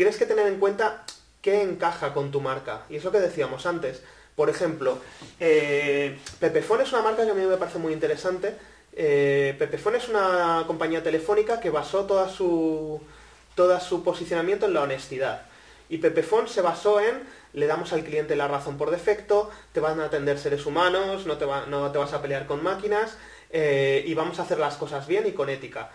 tienes que tener en cuenta qué encaja con tu marca. Y es lo que decíamos antes. Por ejemplo, eh, Pepefone es una marca que a mí me parece muy interesante. Eh, Pepefone es una compañía telefónica que basó toda su, toda su posicionamiento en la honestidad. Y Pepefone se basó en le damos al cliente la razón por defecto, te van a atender seres humanos, no te, no te vas a pelear con máquinas eh, y vamos a hacer las cosas bien y con ética.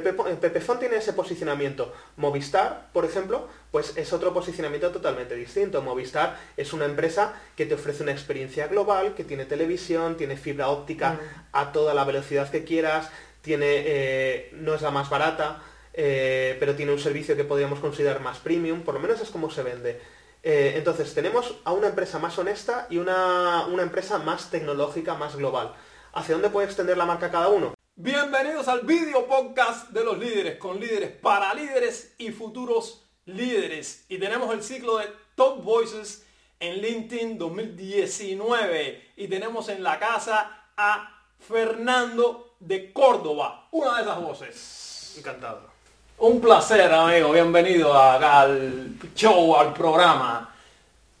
Pepefon tiene ese posicionamiento. Movistar, por ejemplo, pues es otro posicionamiento totalmente distinto. Movistar es una empresa que te ofrece una experiencia global, que tiene televisión, tiene fibra óptica mm. a toda la velocidad que quieras, tiene, eh, no es la más barata, eh, pero tiene un servicio que podríamos considerar más premium, por lo menos es como se vende. Eh, entonces, tenemos a una empresa más honesta y una, una empresa más tecnológica, más global. ¿Hacia dónde puede extender la marca cada uno? Bienvenidos al video podcast de los líderes, con líderes para líderes y futuros líderes. Y tenemos el ciclo de Top Voices en LinkedIn 2019. Y tenemos en la casa a Fernando de Córdoba, una de esas voces. Encantado. Un placer, amigo. Bienvenido al show, al programa.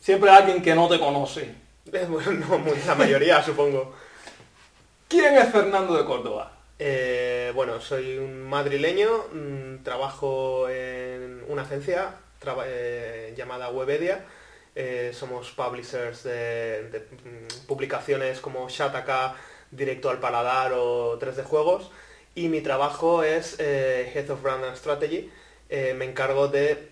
Siempre alguien que no te conoce. Bueno, la mayoría, supongo. ¿Quién es Fernando de Córdoba? Eh, bueno, soy un madrileño, mm, trabajo en una agencia eh, llamada Webedia. Eh, somos publishers de, mm, publicaciones como Shataka, Directo al Paladar o 3D Juegos. Y mi trabajo es Head of Brand and Strategy. me encargo de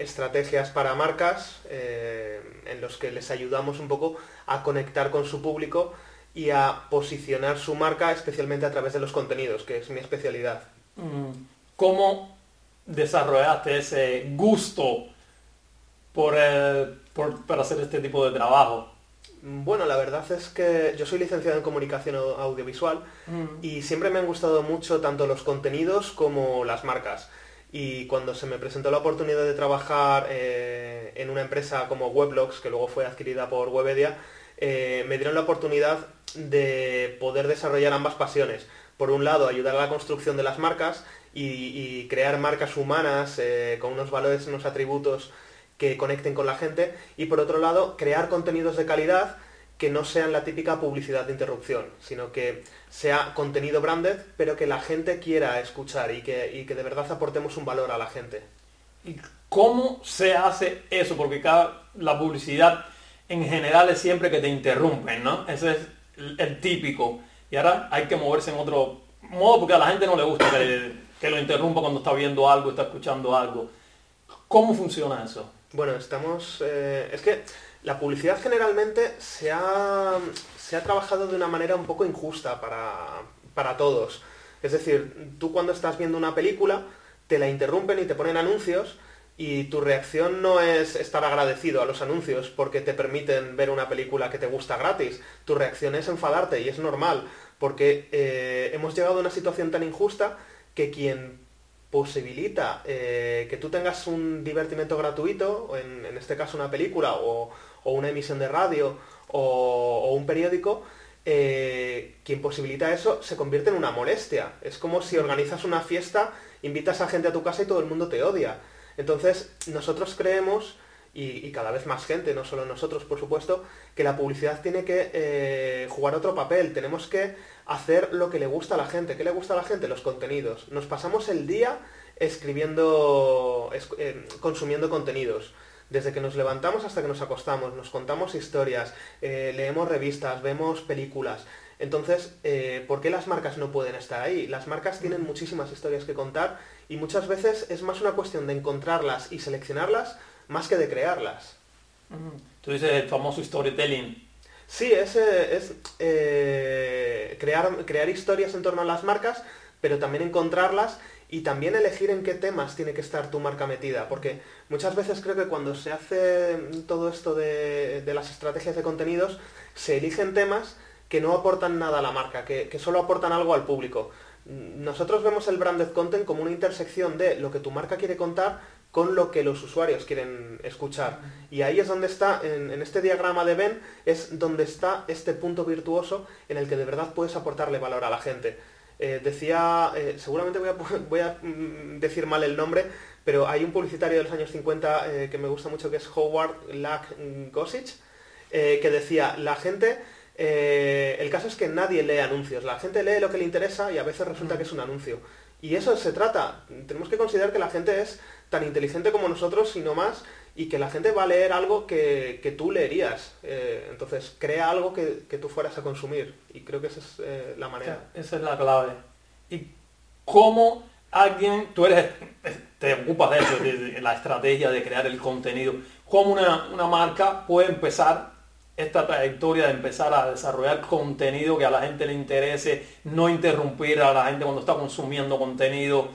estrategias para marcas en los que les ayudamos un poco a conectar con su público y a posicionar su marca especialmente a través de los contenidos, que es mi especialidad. Mm. ¿Cómo desarrollaste ese gusto por, por, hacer este tipo de trabajo? Bueno, la verdad es que yo soy licenciado en comunicación audiovisual mm. y siempre me han gustado mucho tanto los contenidos como las marcas. Y cuando se me presentó la oportunidad de trabajar eh, en una empresa como Weblogs, que luego fue adquirida por Webedia, eh, me dieron la oportunidad de poder desarrollar ambas pasiones. Por un lado, ayudar a la construcción de las marcas y, crear marcas humanas eh, con unos valores, unos atributos que conecten con la gente. Y por otro lado, crear contenidos de calidad que no sean la típica publicidad de interrupción, sino que sea contenido branded, pero que la gente quiera escuchar y que, y que de verdad aportemos un valor a la gente. ¿Y cómo se hace eso? Porque cada, la publicidad en general es siempre que te interrumpen, ¿no? Ese es el, típico. Y ahora hay que moverse en otro modo porque a la gente no le gusta que, lo interrumpa cuando está viendo algo, está escuchando algo. ¿Cómo funciona eso? Bueno, estamos... Eh, es que la publicidad generalmente se ha, se ha trabajado de una manera un poco injusta para, para todos. Es decir, tú cuando estás viendo una película, te la interrumpen y te ponen anuncios y tu reacción no es estar agradecido a los anuncios porque te permiten ver una película que te gusta gratis. Tu reacción es enfadarte y es normal porque eh, hemos llegado a una situación tan injusta que quien posibilita eh, que tú tengas un divertimento gratuito, en, en este caso una película o, una emisión de radio o, un periódico, eh, quien posibilita eso se convierte en una molestia. Es como si organizas una fiesta, invitas a gente a tu casa y todo el mundo te odia. Entonces, nosotros creemos, y, cada vez más gente, no solo nosotros, por supuesto, que la publicidad tiene que eh, jugar otro papel. Tenemos que hacer lo que le gusta a la gente. ¿Qué le gusta a la gente? Los contenidos. Nos pasamos el día escribiendo, eh, consumiendo contenidos. Desde que nos levantamos hasta que nos acostamos, nos contamos historias, eh, leemos revistas, vemos películas. Entonces, ¿por qué las marcas no pueden estar ahí? Las marcas tienen muchísimas historias que contar y muchas veces es más una cuestión de encontrarlas y seleccionarlas más que de crearlas. Tú dices el famoso storytelling. Sí, es, es eh, crear, crear historias en torno a las marcas, pero también encontrarlas y también elegir en qué temas tiene que estar tu marca metida, porque muchas veces creo que cuando se hace todo esto de, las estrategias de contenidos, se eligen temas que no aportan nada a la marca, que, que solo aportan algo al público nosotros vemos el branded content como una intersección de lo que tu marca quiere contar con lo que los usuarios quieren escuchar. Y ahí es donde está, en, este diagrama de Ben, es donde está este punto virtuoso en el que de verdad puedes aportarle valor a la gente. Eh, decía, eh, seguramente voy a, voy a, mm, decir mal el nombre, pero hay un publicitario de los años 50 eh, que me gusta mucho que es Howard Lack Gossage, que decía, la gente, eh, el caso es que nadie lee anuncios, la gente lee lo que le interesa y a veces resulta que es un anuncio. Y eso se trata, tenemos que considerar que la gente es tan inteligente como nosotros y no más, y que la gente va a leer algo que, tú leerías. entonces, crea algo que, tú fueras a consumir. Y creo que esa es la manera. Esa es la clave. ¿Y cómo alguien, tú eres, te ocupas de eso, de, la estrategia de crear el contenido, cómo una, marca puede empezar esta trayectoria de empezar a desarrollar contenido que a la gente le interese, no interrumpir a la gente cuando está consumiendo contenido.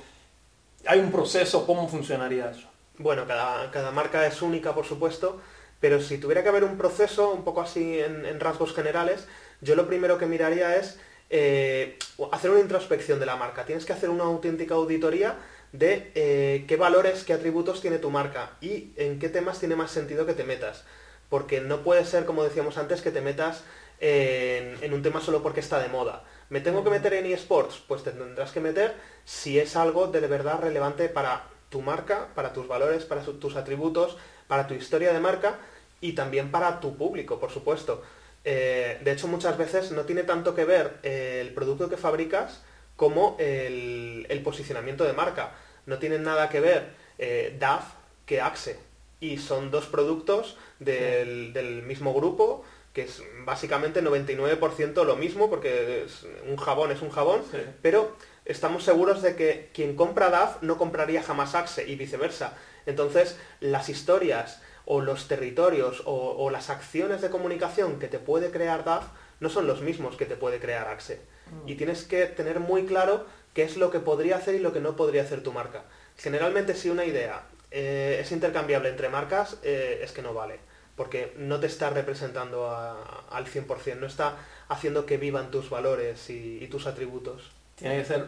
Hay un proceso, ¿cómo funcionaría eso? Bueno, cada, marca es única, por supuesto, pero si tuviera que haber un proceso, un poco así en rasgos generales, yo lo primero que miraría es eh, hacer una introspección de la marca. Tienes que hacer una auténtica auditoría de eh, qué valores, qué atributos tiene tu marca y en qué temas tiene más sentido que te metas. Porque no puede ser, como decíamos antes, que te metas en, un tema solo porque está de moda. ¿Me tengo que meter en eSports? Pues te tendrás que meter si es algo de verdad relevante para tu marca, para tus valores, para tus atributos, para tu historia de marca y también para tu público, por supuesto. Eh, de hecho, muchas veces no tiene tanto que ver el producto que fabricas como el, posicionamiento de marca. No tienen nada que ver eh, DAF que Axe. Y son dos productos del, mismo grupo, que es básicamente 99% lo mismo, porque un jabón es un jabón, pero estamos seguros de que quien compra DAF no compraría jamás Axe y viceversa. Entonces, las historias o los territorios o, las acciones de comunicación que te puede crear DAF no son los mismos que te puede crear Axe. Mm. Y tienes que tener muy claro qué es lo que podría hacer y lo que no podría hacer tu marca. Generalmente si una idea eh, es intercambiable entre marcas, eh, es que no vale, porque no te está representando al 100%, no está haciendo que vivan tus valores y, y tus atributos. Tiene que ser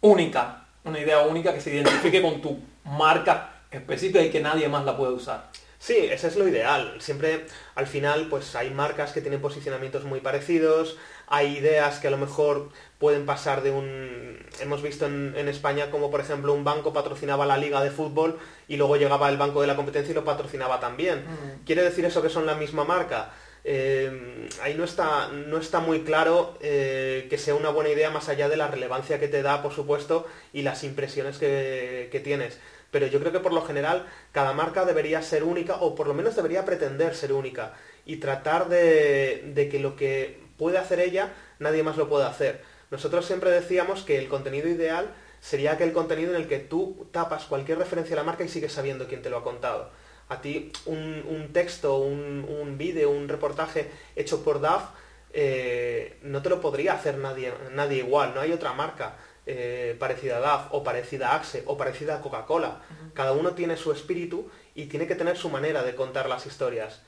única, una idea única que se identifique con tu marca específica y que nadie más la puede usar. Sí, ese es lo ideal. Siempre al final pues hay marcas que tienen posicionamientos muy parecidos, hay ideas que a lo mejor pueden pasar de un... Hemos visto en, España como por ejemplo un banco patrocinaba la liga de fútbol y luego llegaba el banco de la competencia y lo patrocinaba también. ¿Quiere decir eso que son la misma marca? Eh, ahí no está, no está muy claro eh, que sea una buena idea más allá de la relevancia que te da, por supuesto, y las impresiones que, que tienes pero yo creo que por lo general cada marca debería ser única o por lo menos debería pretender ser única y tratar de, que lo que puede hacer ella nadie más lo pueda hacer. Nosotros siempre decíamos que el contenido ideal sería aquel contenido en el que tú tapas cualquier referencia a la marca y sigues sabiendo quién te lo ha contado. A ti un, texto, un, un vídeo, un reportaje hecho por DAF eh, no te lo podría hacer nadie, nadie igual, no hay otra marca. Eh, parecida a DAF o parecida a Axe o parecida a Coca-Cola. Cada uno tiene su espíritu y tiene que tener su manera de contar las historias.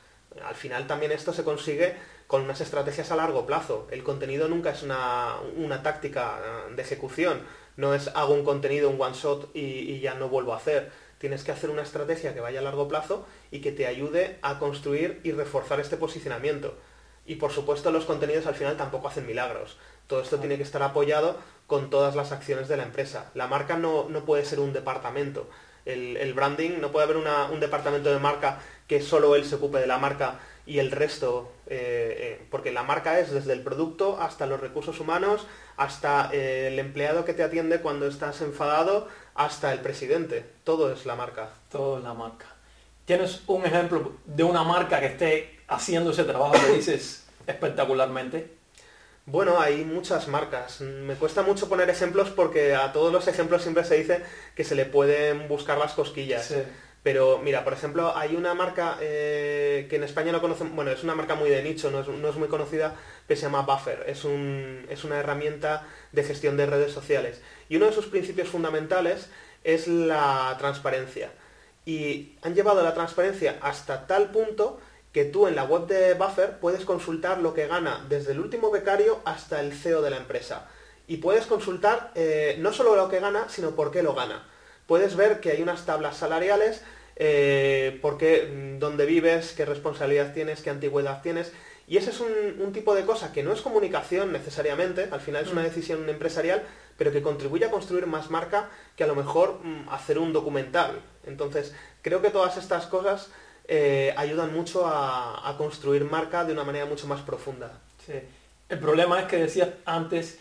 Al final también esto se consigue con unas estrategias a largo plazo. El contenido nunca es una, táctica eh, de ejecución. No es hago un contenido, un one shot y, y ya no vuelvo a hacer. Tienes que hacer una estrategia que vaya a largo plazo y que te ayude a construir y reforzar este posicionamiento. Y por supuesto los contenidos al final tampoco hacen milagros. Todo esto tiene que estar apoyado con todas las acciones de la empresa. La marca no, puede ser un departamento. El, branding, no puede haber un departamento de marca que solo él se ocupe de la marca y el resto, eh, eh, porque la marca es desde el producto hasta los recursos humanos, hasta eh, el empleado que te atiende cuando estás enfadado, hasta el presidente. Todo es la marca. Todo es la marca. ¿Tienes un ejemplo de una marca que esté haciendo ese trabajo que dices espectacularmente? Bueno, hay muchas marcas. Me cuesta mucho poner ejemplos porque a todos los ejemplos siempre se dice que se le pueden buscar las cosquillas. Pero mira, por ejemplo, hay una marca eh, que en España no conocen, bueno, es una marca muy de nicho, no es, muy conocida, que se llama Buffer. Es, una herramienta de gestión de redes sociales. Y uno de sus principios fundamentales es la transparencia. Y han llevado la transparencia hasta tal punto que tú en la web de Buffer puedes consultar lo que gana desde el último becario hasta el CEO de la empresa. Y puedes consultar eh, no solo lo que gana, sino por qué lo gana. Puedes ver que hay unas tablas salariales, eh, por qué, mm, dónde vives, qué responsabilidad tienes, qué antigüedad tienes. Y ese es un, tipo de cosa que no es comunicación necesariamente, al final es una mm. decisión empresarial, pero que contribuye a construir más marca que a lo mejor mm, hacer un documental. Entonces, creo que todas estas cosas eh, ayudan mucho a, construir marca de una manera mucho más profunda. Sí. El problema es que decías antes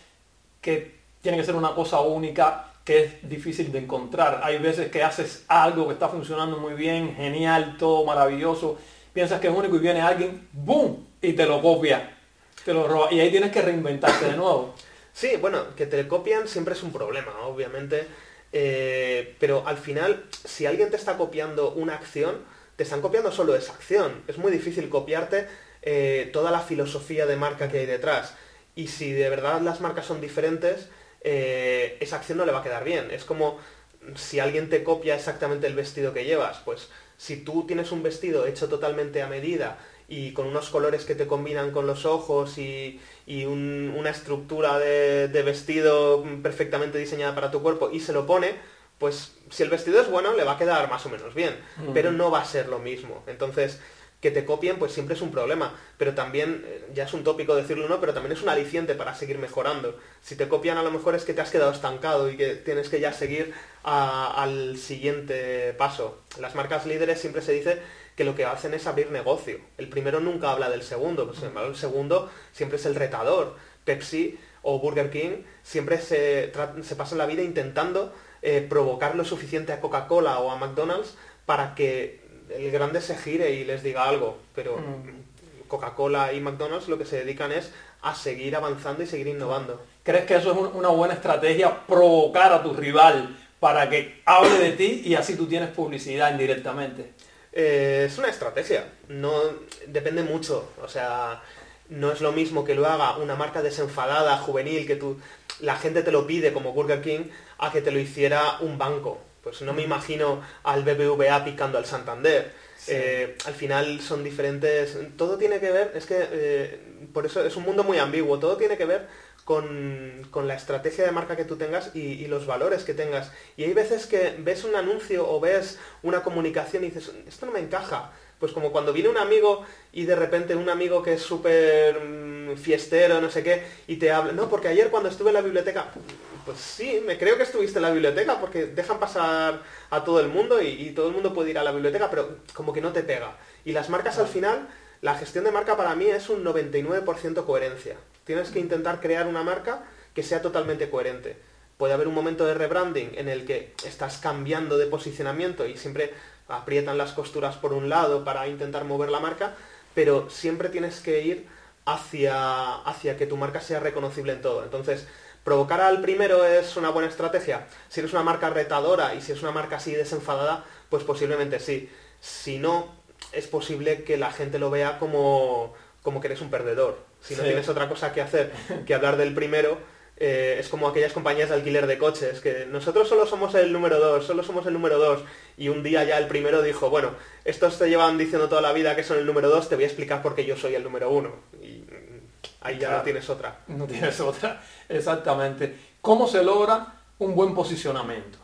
que tiene que ser una cosa única que es difícil de encontrar. Hay veces que haces algo que está funcionando muy bien, genial, todo maravilloso, piensas que es único y viene alguien, ¡boom! y te lo copia, te lo roba. Y ahí tienes que reinventarte de nuevo. Sí, bueno, que te copian siempre es un problema, obviamente. Eh, pero al final, si alguien te está copiando una acción, te están copiando solo esa acción. Es muy difícil copiarte eh, toda la filosofía de marca que hay detrás. Y si de verdad las marcas son diferentes, eh, esa acción no le va a quedar bien. Es como si alguien te copia exactamente el vestido que llevas, pues si tú tienes un vestido hecho totalmente a medida y con unos colores que te combinan con los ojos y, una estructura de, vestido perfectamente diseñada para tu cuerpo y se lo pone, pues si el vestido es bueno le va a quedar más o menos bien, pero no va a ser lo mismo. Entonces, que te copien pues siempre es un problema, pero también, eh, ya es un tópico decirlo no, pero también es un aliciente para seguir mejorando. Si te copian a lo mejor es que te has quedado estancado y que tienes que ya seguir al siguiente paso. Las marcas líderes siempre se dice que lo que hacen es abrir negocio. El primero nunca habla del segundo, pues, el segundo siempre es el retador. Pepsi o Burger King siempre se, se pasan la vida intentando eh, provocar lo suficiente a Coca-Cola o a McDonald's para que el grande se gire y les diga algo. Pero mm. Coca-Cola y McDonald's lo que se dedican es a seguir avanzando y seguir innovando. ¿Crees que eso es una buena estrategia? Provocar a tu rival para que hable de ti y así tú tienes publicidad indirectamente. Eh, es una estrategia, no depende mucho, o sea, no es lo mismo que lo haga una marca desenfadada, juvenil, que tú, la gente te lo pide como Burger King, a que te lo hiciera un banco. Pues no me imagino al BBVA picando al Santander. Eh, al final son diferentes. Todo tiene que ver, es que eh, por eso es un mundo muy ambiguo, todo tiene que ver con, la estrategia de marca que tú tengas y, los valores que tengas. Y hay veces que ves un anuncio o ves una comunicación y dices, esto no me encaja. Pues como cuando viene un amigo y de repente un amigo que es súper mm, fiestero, no sé qué, y te habla, no, porque ayer cuando estuve en la biblioteca, pues sí, me creo que estuviste en la biblioteca porque dejan pasar a todo el mundo y, y todo el mundo puede ir a la biblioteca, pero como que no te pega. Y las marcas al final, la gestión de marca para mí es un 99% coherencia. Tienes que intentar crear una marca que sea totalmente coherente. Puede haber un momento de rebranding en el que estás cambiando de posicionamiento y siempre aprietan las costuras por un lado para intentar mover la marca, pero siempre tienes que ir hacia, hacia que tu marca sea reconocible en todo. Entonces, provocar al primero es una buena estrategia. Si eres una marca retadora y si es una marca así desenfadada, pues posiblemente sí. Si no, es posible que la gente lo vea como, como que eres un perdedor. Si no tienes otra cosa que hacer que hablar del primero, eh, es como aquellas compañías de alquiler de coches, que nosotros solo somos el número dos, solo somos el número dos, y un día ya el primero dijo, bueno, estos te llevan diciendo toda la vida que son el número dos, te voy a explicar por qué yo soy el número uno. Y ahí ya no tienes otra. No tienes otra, exactamente. ¿Cómo se logra un buen posicionamiento?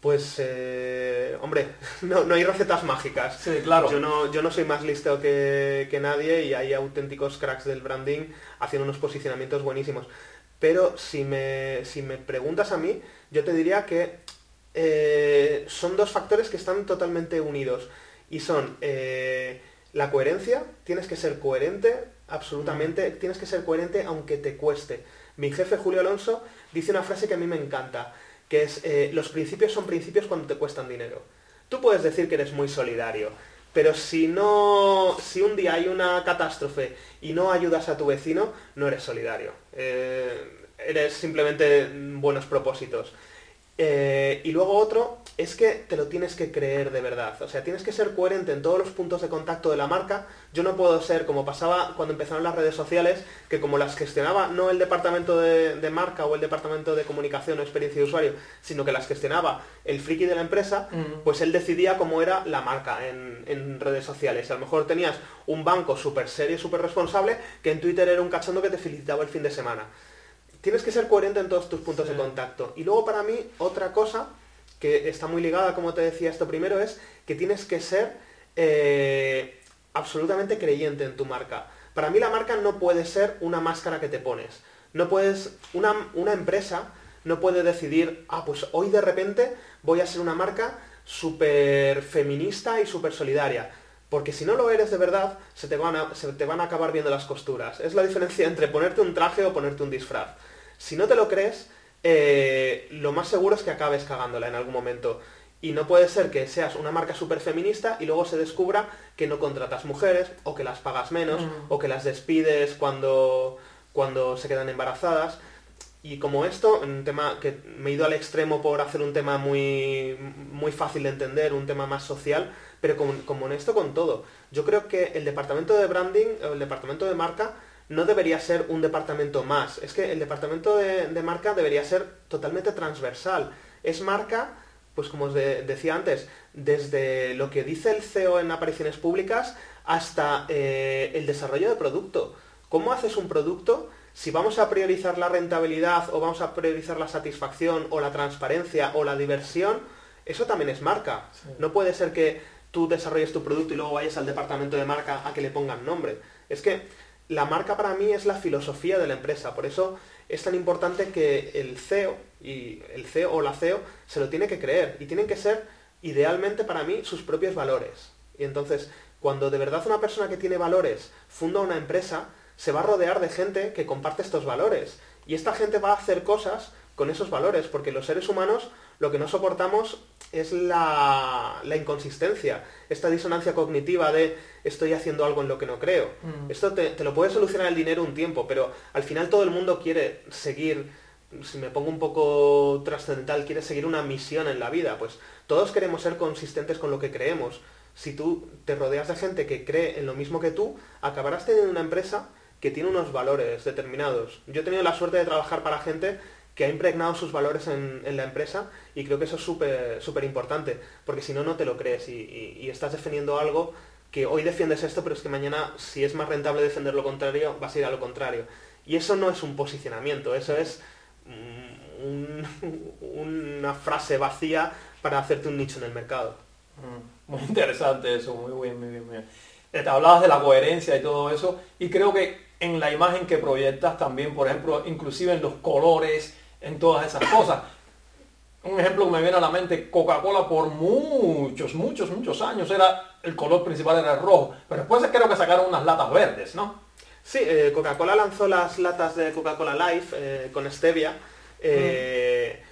Pues, eh, hombre, no, hay recetas mágicas. Sí, claro. Yo no, yo no soy más listo que, nadie y hay auténticos cracks del branding haciendo unos posicionamientos buenísimos. Pero si me, si me preguntas a mí, yo te diría que eh, son dos factores que están totalmente unidos. Y son eh, la coherencia, tienes que ser coherente, absolutamente, tienes que ser coherente aunque te cueste. Mi jefe Julio Alonso dice una frase que a mí me encanta que es eh, los principios son principios cuando te cuestan dinero. Tú puedes decir que eres muy solidario, pero si no, si un día hay una catástrofe y no ayudas a tu vecino, no eres solidario. Eh, eres simplemente buenos propósitos. Eh, y luego otro es que te lo tienes que creer de verdad. O sea, tienes que ser coherente en todos los puntos de contacto de la marca. Yo no puedo ser como pasaba cuando empezaron las redes sociales, que como las gestionaba no el departamento de, marca o el departamento de comunicación o experiencia de usuario, sino que las gestionaba el friki de la empresa, pues él decidía cómo era la marca en, en redes sociales. A lo mejor tenías un banco súper serio, súper responsable, que en Twitter era un cachondo que te felicitaba el fin de semana tienes que ser coherente en todos tus puntos de contacto. Y luego para mí, otra cosa que está muy ligada, como te decía esto primero, es que tienes que ser, eh, absolutamente creyente en tu marca. Para mí la marca no puede ser una máscara que te pones. No puedes, una, una empresa no puede decidir, ah, pues hoy de repente voy a ser una marca súper feminista y súper solidaria. Porque si no lo eres de verdad, se te, van a, se te van a acabar viendo las costuras. Es la diferencia entre ponerte un traje o ponerte un disfraz. Si no te lo crees, eh, lo más seguro es que acabes cagándola en algún momento. Y no puede ser que seas una marca súper feminista y luego se descubra que no contratas mujeres, o que las pagas menos, Mm. o que las despides cuando, cuando se quedan embarazadas. Y como esto, un tema que me he ido al extremo por hacer un tema muy, muy fácil de entender, un tema más social, pero como, como en esto con todo. Yo creo que el departamento de branding, o el departamento de marca, no debería ser un departamento más. Es que el departamento de, de marca debería ser totalmente transversal. Es marca, pues como os de- decía antes, desde lo que dice el CEO en apariciones públicas hasta eh, el desarrollo de producto. ¿Cómo haces un producto si vamos a priorizar la rentabilidad o vamos a priorizar la satisfacción o la transparencia o la diversión? Eso también es marca. Sí. No puede ser que tú desarrolles tu producto y luego vayas al departamento de marca a que le pongan nombre. Es que la marca para mí es la filosofía de la empresa. Por eso es tan importante que el CEO y el CEO o la CEO se lo tiene que creer y tienen que ser idealmente para mí sus propios valores. Y entonces, cuando de verdad una persona que tiene valores funda una empresa, se va a rodear de gente que comparte estos valores. Y esta gente va a hacer cosas con esos valores, porque los seres humanos lo que no soportamos es la, la inconsistencia, esta disonancia cognitiva de estoy haciendo algo en lo que no creo. Mm. Esto te, te lo puede solucionar el dinero un tiempo, pero al final todo el mundo quiere seguir, si me pongo un poco trascendental, quiere seguir una misión en la vida. Pues todos queremos ser consistentes con lo que creemos. Si tú te rodeas de gente que cree en lo mismo que tú, acabarás teniendo una empresa que tiene unos valores determinados. Yo he tenido la suerte de trabajar para gente que ha impregnado sus valores en, la empresa y creo que eso es súper súper importante, porque si no, no te lo crees y, estás defendiendo algo que hoy defiendes esto, pero es que mañana, si es más rentable defender lo contrario, vas a ir a lo contrario. Y eso no es un posicionamiento, eso es mm, un- una frase vacía para hacerte un nicho en el mercado. Mm, Muy interesante eso, muy bien, muy bien, muy bien. Eh, Te hablabas de la coherencia y todo eso, y creo que en la imagen que proyectas también, por ejemplo, inclusive en los colores, en todas esas cosas. Un ejemplo que me viene a la mente, Coca-Cola por muchos, muchos, muchos años era, el color principal era el rojo, pero después creo que sacaron unas latas verdes, ¿no? Sí, eh, Coca-Cola lanzó las latas de Coca-Cola Life eh, con stevia. eh,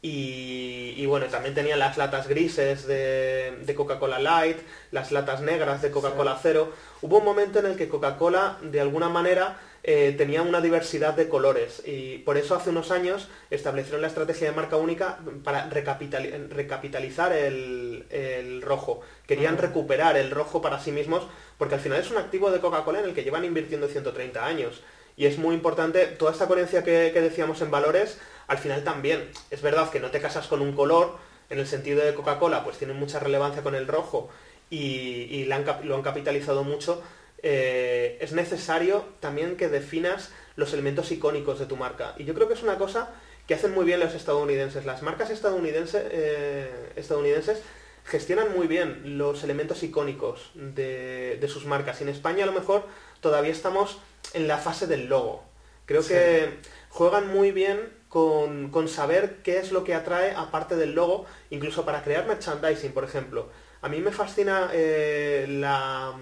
y, y bueno, también tenían las latas grises de, de Coca-Cola Light, las latas negras de Coca-Cola Cero. Hubo un momento en el que Coca-Cola, de alguna manera, eh, tenía una diversidad de colores y por eso hace unos años establecieron la estrategia de marca única para recapitali- recapitalizar el, el rojo. Querían Mm. recuperar el rojo para sí mismos porque al final es un activo de Coca-Cola en el que llevan invirtiendo 130 años. Y es muy importante, toda esta coherencia que, que decíamos en valores, al final también. Es verdad que no te casas con un color, en el sentido de Coca-Cola, pues tiene mucha relevancia con el rojo y, han lo han capitalizado mucho. Eh, es necesario también que definas los elementos icónicos de tu marca. Y yo creo que es una cosa que hacen muy bien los estadounidenses. Las marcas estadounidenses, eh, estadounidenses gestionan muy bien los elementos icónicos de, de sus marcas. Y en España a lo mejor todavía estamos en la fase del logo. Creo Sí. que juegan muy bien con, con saber qué es lo que atrae aparte del logo, incluso para crear merchandising, por ejemplo. A mí me fascina eh, la,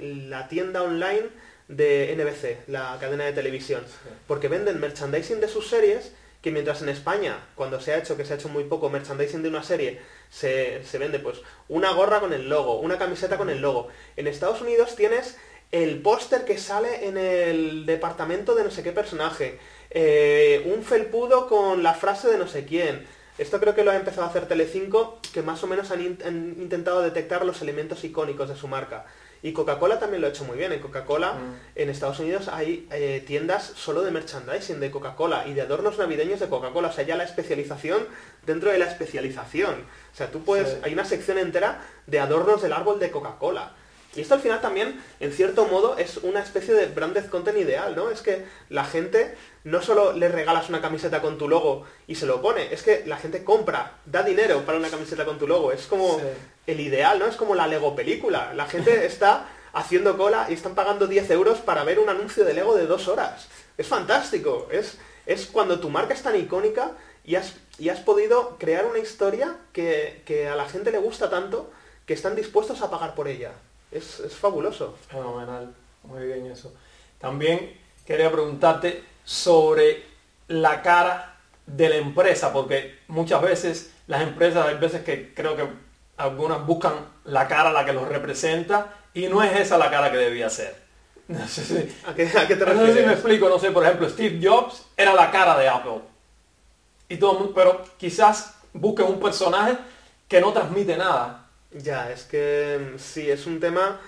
la tienda online de NBC, la cadena de televisión, porque venden merchandising de sus series que mientras en España, cuando se ha hecho, que se ha hecho muy poco merchandising de una serie, se, se vende pues una gorra con el logo, una camiseta con el logo. En Estados Unidos tienes el póster que sale en el departamento de no sé qué personaje, eh, un felpudo con la frase de no sé quién. Esto creo que lo ha empezado a hacer Telecinco, que más o menos han, in- han intentado detectar los elementos icónicos de su marca. Y Coca-Cola también lo ha hecho muy bien. En Coca-Cola, Mm. en Estados Unidos hay eh, tiendas solo de merchandising de Coca-Cola y de adornos navideños de Coca-Cola. O sea, ya la especialización dentro de la especialización. O sea, tú puedes... Sí. Hay una sección entera de adornos del árbol de Coca-Cola. Y esto al final también, en cierto modo, es una especie de branded content ideal, ¿no? Es que la gente no solo le regalas una camiseta con tu logo y se lo pone, es que la gente compra, da dinero para una camiseta con tu logo. Es como Sí. el ideal, ¿no? Es como la Lego película. La gente está haciendo cola y están pagando 10 euros para ver un anuncio de Lego de dos horas. Es fantástico. Es, es cuando tu marca es tan icónica y has, y has podido crear una historia que, que, a la gente le gusta tanto que están dispuestos a pagar por ella. Es, es fabuloso. Fenomenal. Muy bien eso. También quería preguntarte sobre la cara de la empresa, porque muchas veces las empresas, hay veces que creo que algunas buscan la cara la que los representa y no es esa la cara que debía ser. No sé si, ¿A, qué, te refieres? No sé si me explico, no sé, por ejemplo, Steve Jobs era la cara de Apple. Y todo pero quizás busquen un personaje que no transmite nada. Ya, es que mm, sí, es un tema...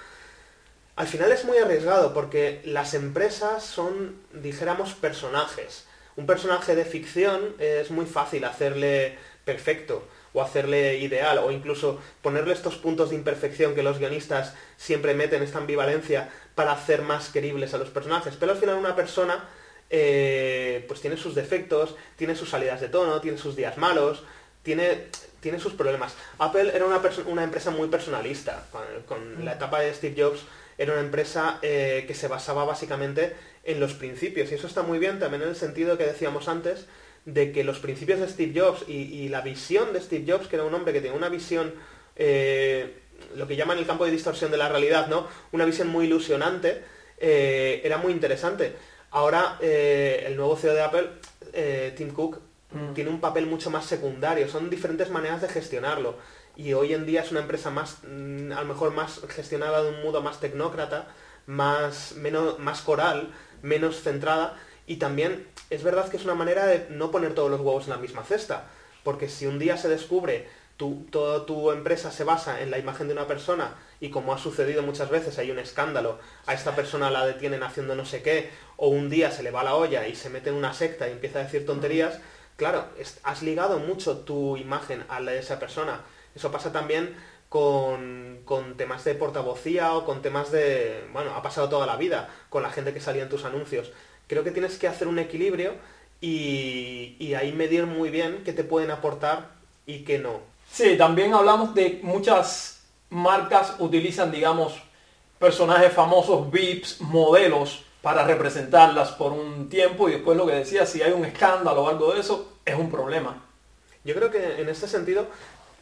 Al final es muy arriesgado porque las empresas son, dijéramos, personajes. Un personaje de ficción es muy fácil hacerle perfecto o hacerle ideal o incluso ponerle estos puntos de imperfección que los guionistas siempre meten, esta ambivalencia, para hacer más queribles a los personajes. Pero al final una persona eh, pues tiene sus defectos, tiene sus salidas de tono, tiene sus días malos, tiene, tiene sus problemas. Apple era una, una empresa muy personalista. Con, la etapa de Steve Jobs era una empresa eh, que se basaba básicamente en los principios. Y eso está muy bien también en el sentido que decíamos antes, de que los principios de Steve Jobs y, la visión de Steve Jobs, que era un hombre que tenía una visión, eh, lo que llaman el campo de distorsión de la realidad, ¿no? Una visión muy ilusionante, eh, era muy interesante. Ahora el nuevo CEO de Apple, Tim Cook, mm. tiene un papel mucho más secundario. Son diferentes maneras de gestionarlo. Y hoy en día es una empresa más, mm, a lo mejor más gestionada de un modo más tecnócrata, más, menos, más coral, menos centrada. Y también es verdad que es una manera de no poner todos los huevos en la misma cesta, porque si un día se descubre tu, toda tu empresa se basa en la imagen de una persona y como ha sucedido muchas veces hay un escándalo, a esta persona la detienen haciendo no sé qué, o un día se le va la olla y se mete en una secta y empieza a decir tonterías, claro, has ligado mucho tu imagen a la de esa persona. Eso pasa también con, con, temas de portavocía o con temas de, bueno, ha pasado toda la vida con la gente que salía en tus anuncios creo que tienes que hacer un equilibrio y, ahí medir muy bien qué te pueden aportar y qué no. Sí, también hablamos de muchas marcas utilizan, digamos, personajes famosos, VIPs, modelos, para representarlas por un tiempo y después lo que decía, si hay un escándalo o algo de eso, es un problema. Yo creo que en este sentido,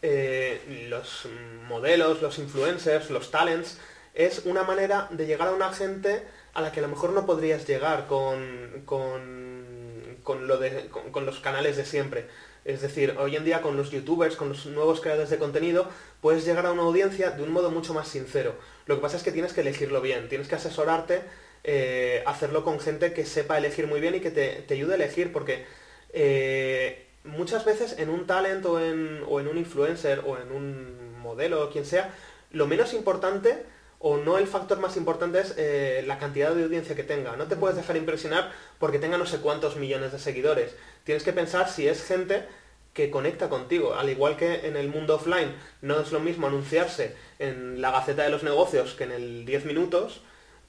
eh, los modelos, los influencers, los talents, es una manera de llegar a una gente a la que a lo mejor no podrías llegar con, con, con, los canales de siempre. Es decir, hoy en día con los youtubers, con los nuevos creadores de contenido, puedes llegar a una audiencia de un modo mucho más sincero. Lo que pasa es que tienes que elegirlo bien, tienes que asesorarte, eh, hacerlo con gente que sepa elegir muy bien y que te, ayude a elegir, porque eh, muchas veces en un talent o en, un influencer o en un modelo o quien sea, lo menos importante o no el factor más importante es eh, la cantidad de audiencia que tenga. No te puedes dejar impresionar porque tenga no sé cuántos millones de seguidores. Tienes que pensar si es gente que conecta contigo. Al igual que en el mundo offline no es lo mismo anunciarse en la Gaceta de los Negocios que en el 10 minutos,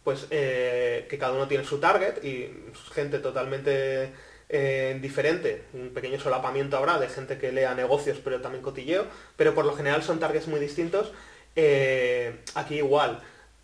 pues eh, que cada uno tiene su target y gente totalmente eh, diferente. Un pequeño solapamiento habrá de gente que lea negocios pero también cotilleo, pero por lo general son targets muy distintos eh, aquí igual,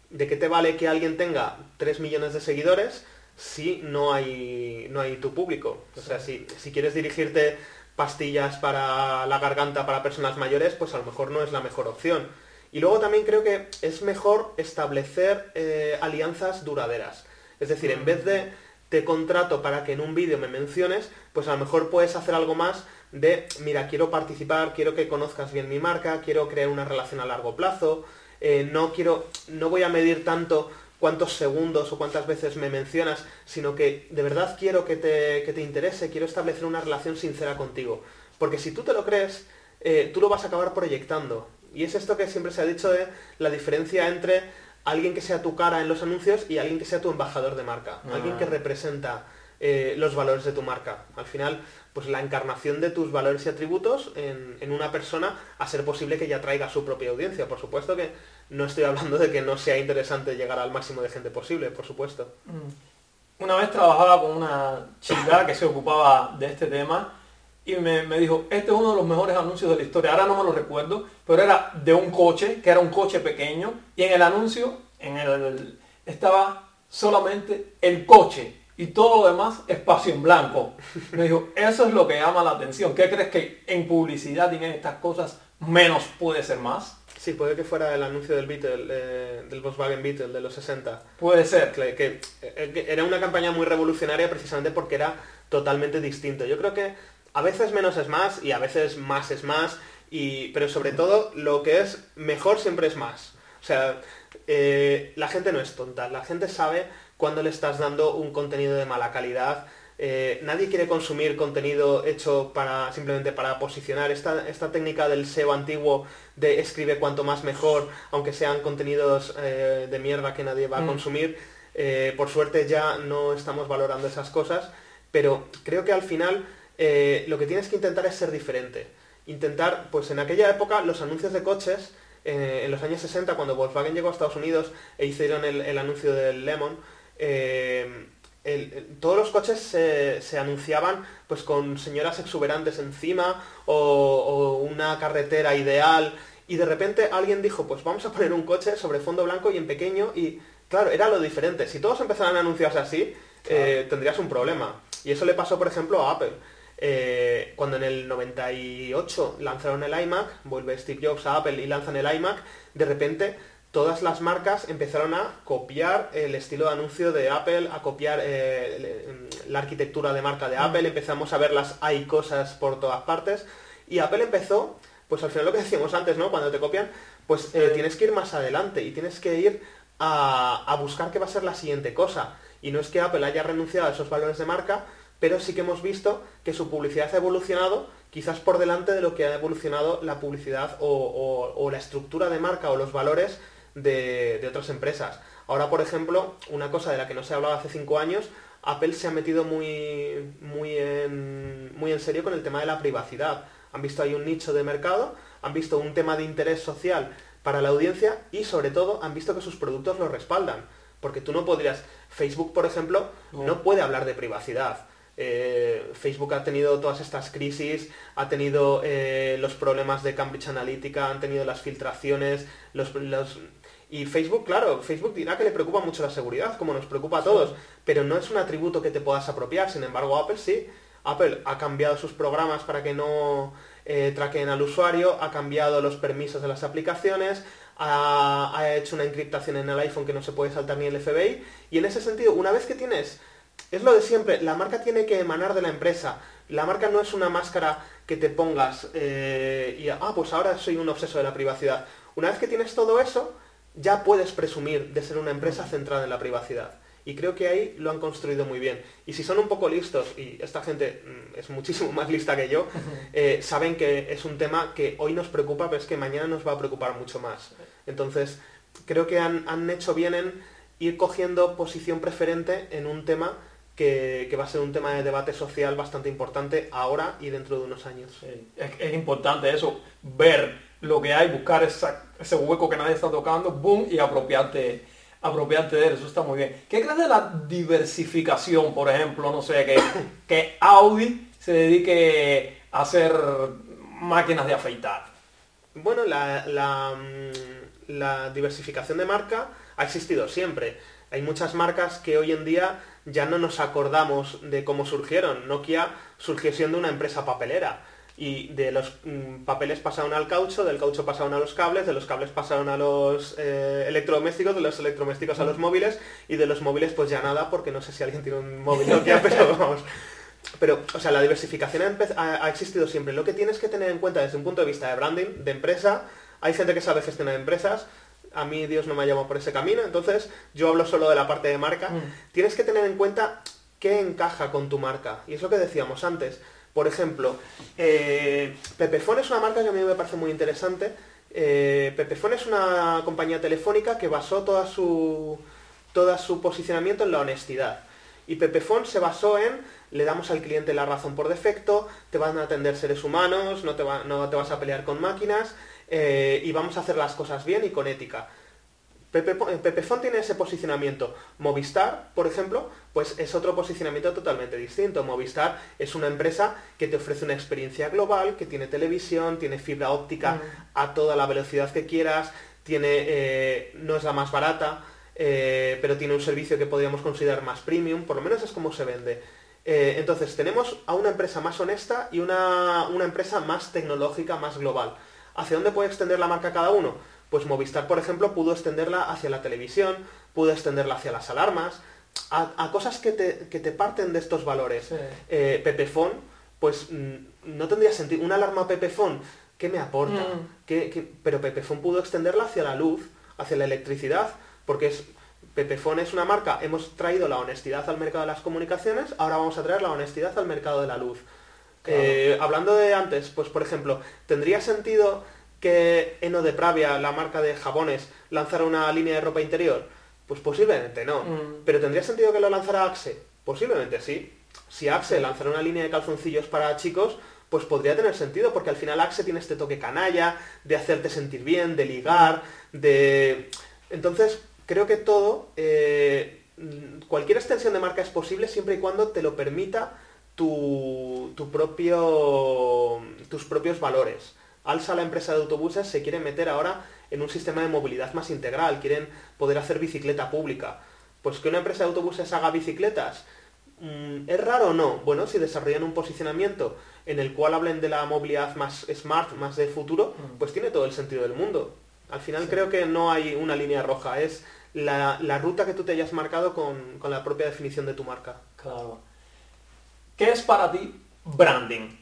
¿de qué te vale que alguien tenga 3 millones de seguidores si no hay, no hay tu público? O sea, si, si quieres dirigirte pastillas para la garganta para personas mayores, pues a lo mejor no es la mejor opción. Y luego también creo que es mejor establecer eh, alianzas duraderas. Es decir, en vez de te contrato para que en un vídeo me menciones, pues a lo mejor puedes hacer algo más de, mira, quiero participar, quiero que conozcas bien mi marca, quiero crear una relación a largo plazo, eh, no quiero, no voy a medir tanto cuántos segundos o cuántas veces me mencionas, sino que de verdad quiero que te, que te interese, quiero establecer una relación sincera contigo. Porque si tú te lo crees, eh, tú lo vas a acabar proyectando. Y es esto que siempre se ha dicho de la diferencia entre alguien que sea tu cara en los anuncios y alguien que sea tu embajador de marca, alguien que ah. representa eh, los valores de tu marca. Al final, pues la encarnación de tus valores y atributos en, una persona a ser posible que ya traiga su propia audiencia. Por supuesto que no estoy hablando de que no sea interesante llegar al máximo de gente posible, por supuesto. Mm. Una vez trabajaba con una chica que se ocupaba de este tema y me, me, dijo, este es uno de los mejores anuncios de la historia. Ahora no me lo recuerdo, pero era de un coche, que era un coche pequeño, y en el anuncio en el, estaba solamente el coche y todo lo demás espacio en blanco. Me dijo, eso es lo que llama la atención. ¿Qué crees que en publicidad y en estas cosas menos puede ser más? Sí, puede que fuera el anuncio del Beetle, eh, del Volkswagen Beetle de los 60. Puede ser. Que, eh, que, era una campaña muy revolucionaria precisamente porque era totalmente distinto. Yo creo que a veces menos es más y a veces más es más, y, pero sobre todo lo que es mejor siempre es más. O sea, eh, la gente no es tonta, la gente sabe cuando le estás dando un contenido de mala calidad. Eh, nadie quiere consumir contenido hecho para simplemente para posicionar. Esta, esta, técnica del SEO antiguo de escribe cuanto más mejor, aunque sean contenidos eh, de mierda que nadie va a mm. consumir, por suerte ya no estamos valorando esas cosas, pero creo que al final lo que tienes que intentar es ser diferente. Intentar, pues en aquella época los anuncios de coches eh, en los años 60, cuando Volkswagen llegó a Estados Unidos e hicieron el, anuncio del Lemon, eh, todos los coches se, anunciaban pues con señoras exuberantes encima o, una carretera ideal y de repente alguien dijo pues vamos a poner un coche sobre fondo blanco y en pequeño y claro, era lo diferente. Si todos empezaran a anunciarse así, eh, tendrías un problema. Y eso le pasó por ejemplo a Apple. Eh, cuando en el 98 lanzaron el iMac, vuelve Steve Jobs a Apple y lanzan el iMac, de repente todas las marcas empezaron a copiar el estilo de anuncio de Apple, a copiar eh, la arquitectura de marca de Apple, empezamos a ver las hay cosas por todas partes y Apple empezó, pues al final lo que decíamos antes, ¿no? Cuando te copian, pues eh, tienes que ir más adelante y tienes que ir a, a buscar qué va a ser la siguiente cosa. Y no es que Apple haya renunciado a esos valores de marca, pero sí que hemos visto que su publicidad ha evolucionado quizás por delante de lo que ha evolucionado la publicidad o, la estructura de marca o los valores de, otras empresas. Ahora, por ejemplo, una cosa de la que no se hablaba hace cinco años, Apple se ha metido muy, muy, en, muy en serio con el tema de la privacidad. Han visto ahí un nicho de mercado, han visto un tema de interés social para la audiencia y sobre todo han visto que sus productos lo respaldan. Porque tú no podrías, Facebook por ejemplo, no puede hablar de privacidad. Eh, Facebook ha tenido todas estas crisis, ha tenido eh, los problemas de Cambridge Analytica, han tenido las filtraciones, los, y Facebook, claro, Facebook dirá que le preocupa mucho la seguridad, como nos preocupa a todos, pero no es un atributo que te puedas apropiar, sin embargo Apple sí. Apple ha cambiado sus programas para que no eh, traquen al usuario, ha cambiado los permisos de las aplicaciones, ha, ha hecho una encriptación en el iPhone que no se puede saltar ni el FBI, y en ese sentido, una vez que tienes es lo de siempre, la marca tiene que emanar de la empresa. La marca no es una máscara que te pongas eh, y, ah, pues ahora soy un obseso de la privacidad. Una vez que tienes todo eso, ya puedes presumir de ser una empresa centrada en la privacidad. Y creo que ahí lo han construido muy bien. Y si son un poco listos, y esta gente mm, es muchísimo más lista que yo, eh, saben que es un tema que hoy nos preocupa, pero es que mañana nos va a preocupar mucho más. Entonces, creo que han, han hecho bien en ir cogiendo posición preferente en un tema que, va a ser un tema de debate social bastante importante ahora y dentro de unos años. Es, importante eso, ver lo que hay, buscar ese hueco que nadie está tocando, boom, y apropiarte, apropiarte de él, eso está muy bien. ¿Qué crees de la diversificación, por ejemplo, no sé, que, que Audi se dedique a hacer máquinas de afeitar? Bueno, la, la, mm, la diversificación de marca ha existido siempre. Hay muchas marcas que hoy en día ya no nos acordamos de cómo surgieron. Nokia surgió siendo una empresa papelera y de los mm, papeles pasaron al caucho, del caucho pasaron a los cables, de los cables pasaron a los eh, electrodomésticos, de los electrodomésticos a los móviles y de los móviles pues ya nada porque no sé si alguien tiene un móvil Nokia, pero vamos. Pero, o sea, la diversificación ha, ha, existido siempre. Lo que tienes que tener en cuenta desde un punto de vista de branding, de empresa, hay gente que sabe gestionar empresas, a mí Dios no me ha llamado por ese camino, entonces yo hablo solo de la parte de marca. Mm. Tienes que tener en cuenta qué encaja con tu marca. Y es lo que decíamos antes. Por ejemplo, eh, Pepefone es una marca que a mí me parece muy interesante. Eh, Pepefone es una compañía telefónica que basó toda su, todo su posicionamiento en la honestidad. Y Pepefone se basó en le damos al cliente la razón por defecto, te van a atender seres humanos, no te, no te vas a pelear con máquinas, eh, y vamos a hacer las cosas bien y con ética. Pepe, Pepefon tiene ese posicionamiento. Movistar, por ejemplo, pues es otro posicionamiento totalmente distinto. Movistar es una empresa que te ofrece una experiencia global, que tiene televisión, tiene fibra óptica mm. a toda la velocidad que quieras, tiene, eh, no es la más barata, eh, pero tiene un servicio que podríamos considerar más premium, por lo menos es como se vende. Eh, entonces, tenemos a una empresa más honesta y una, una empresa más tecnológica, más global. ¿Hacia dónde puede extender la marca cada uno? Pues Movistar, por ejemplo, pudo extenderla hacia la televisión, pudo extenderla hacia las alarmas, a, cosas que te, parten de estos valores. Eh, Pepefon, pues mm, no tendría sentido. Una alarma Pepefon, ¿qué me aporta? Mm. pero Pepefon pudo extenderla hacia la luz, hacia la electricidad, porque es, Pepefon es una marca, hemos traído la honestidad al mercado de las comunicaciones, ahora vamos a traer la honestidad al mercado de la luz. Eh, hablando de antes, pues por ejemplo, ¿tendría sentido que Eno de Pravia, la marca de jabones, lanzara una línea de ropa interior? Pues posiblemente no. Mm. ¿Pero tendría sentido que lo lanzara Axe? Posiblemente sí. Si Axe lanzara una línea de calzoncillos para chicos, pues podría tener sentido, porque al final Axe tiene este toque canalla, de hacerte sentir bien, de ligar, de... Entonces, creo que todo, eh, cualquier extensión de marca es posible siempre y cuando te lo permita tu, tu propio, tus propios valores. Alsa, la empresa de autobuses, se quiere meter ahora en un sistema de movilidad más integral, quieren poder hacer bicicleta pública. Pues que una empresa de autobuses haga bicicletas, mm, ¿es raro o no? Bueno, si desarrollan un posicionamiento en el cual hablen de la movilidad más smart, más de futuro, mm. pues tiene todo el sentido del mundo. Al final creo que no hay una línea roja, es la, ruta que tú te hayas marcado con, la propia definición de tu marca. Claro. ¿Qué es para ti branding?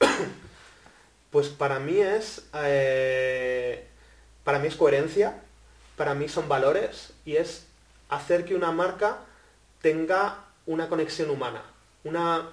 pues para mí es eh, para mí es coherencia, para mí son valores y es hacer que una marca tenga una conexión humana, una,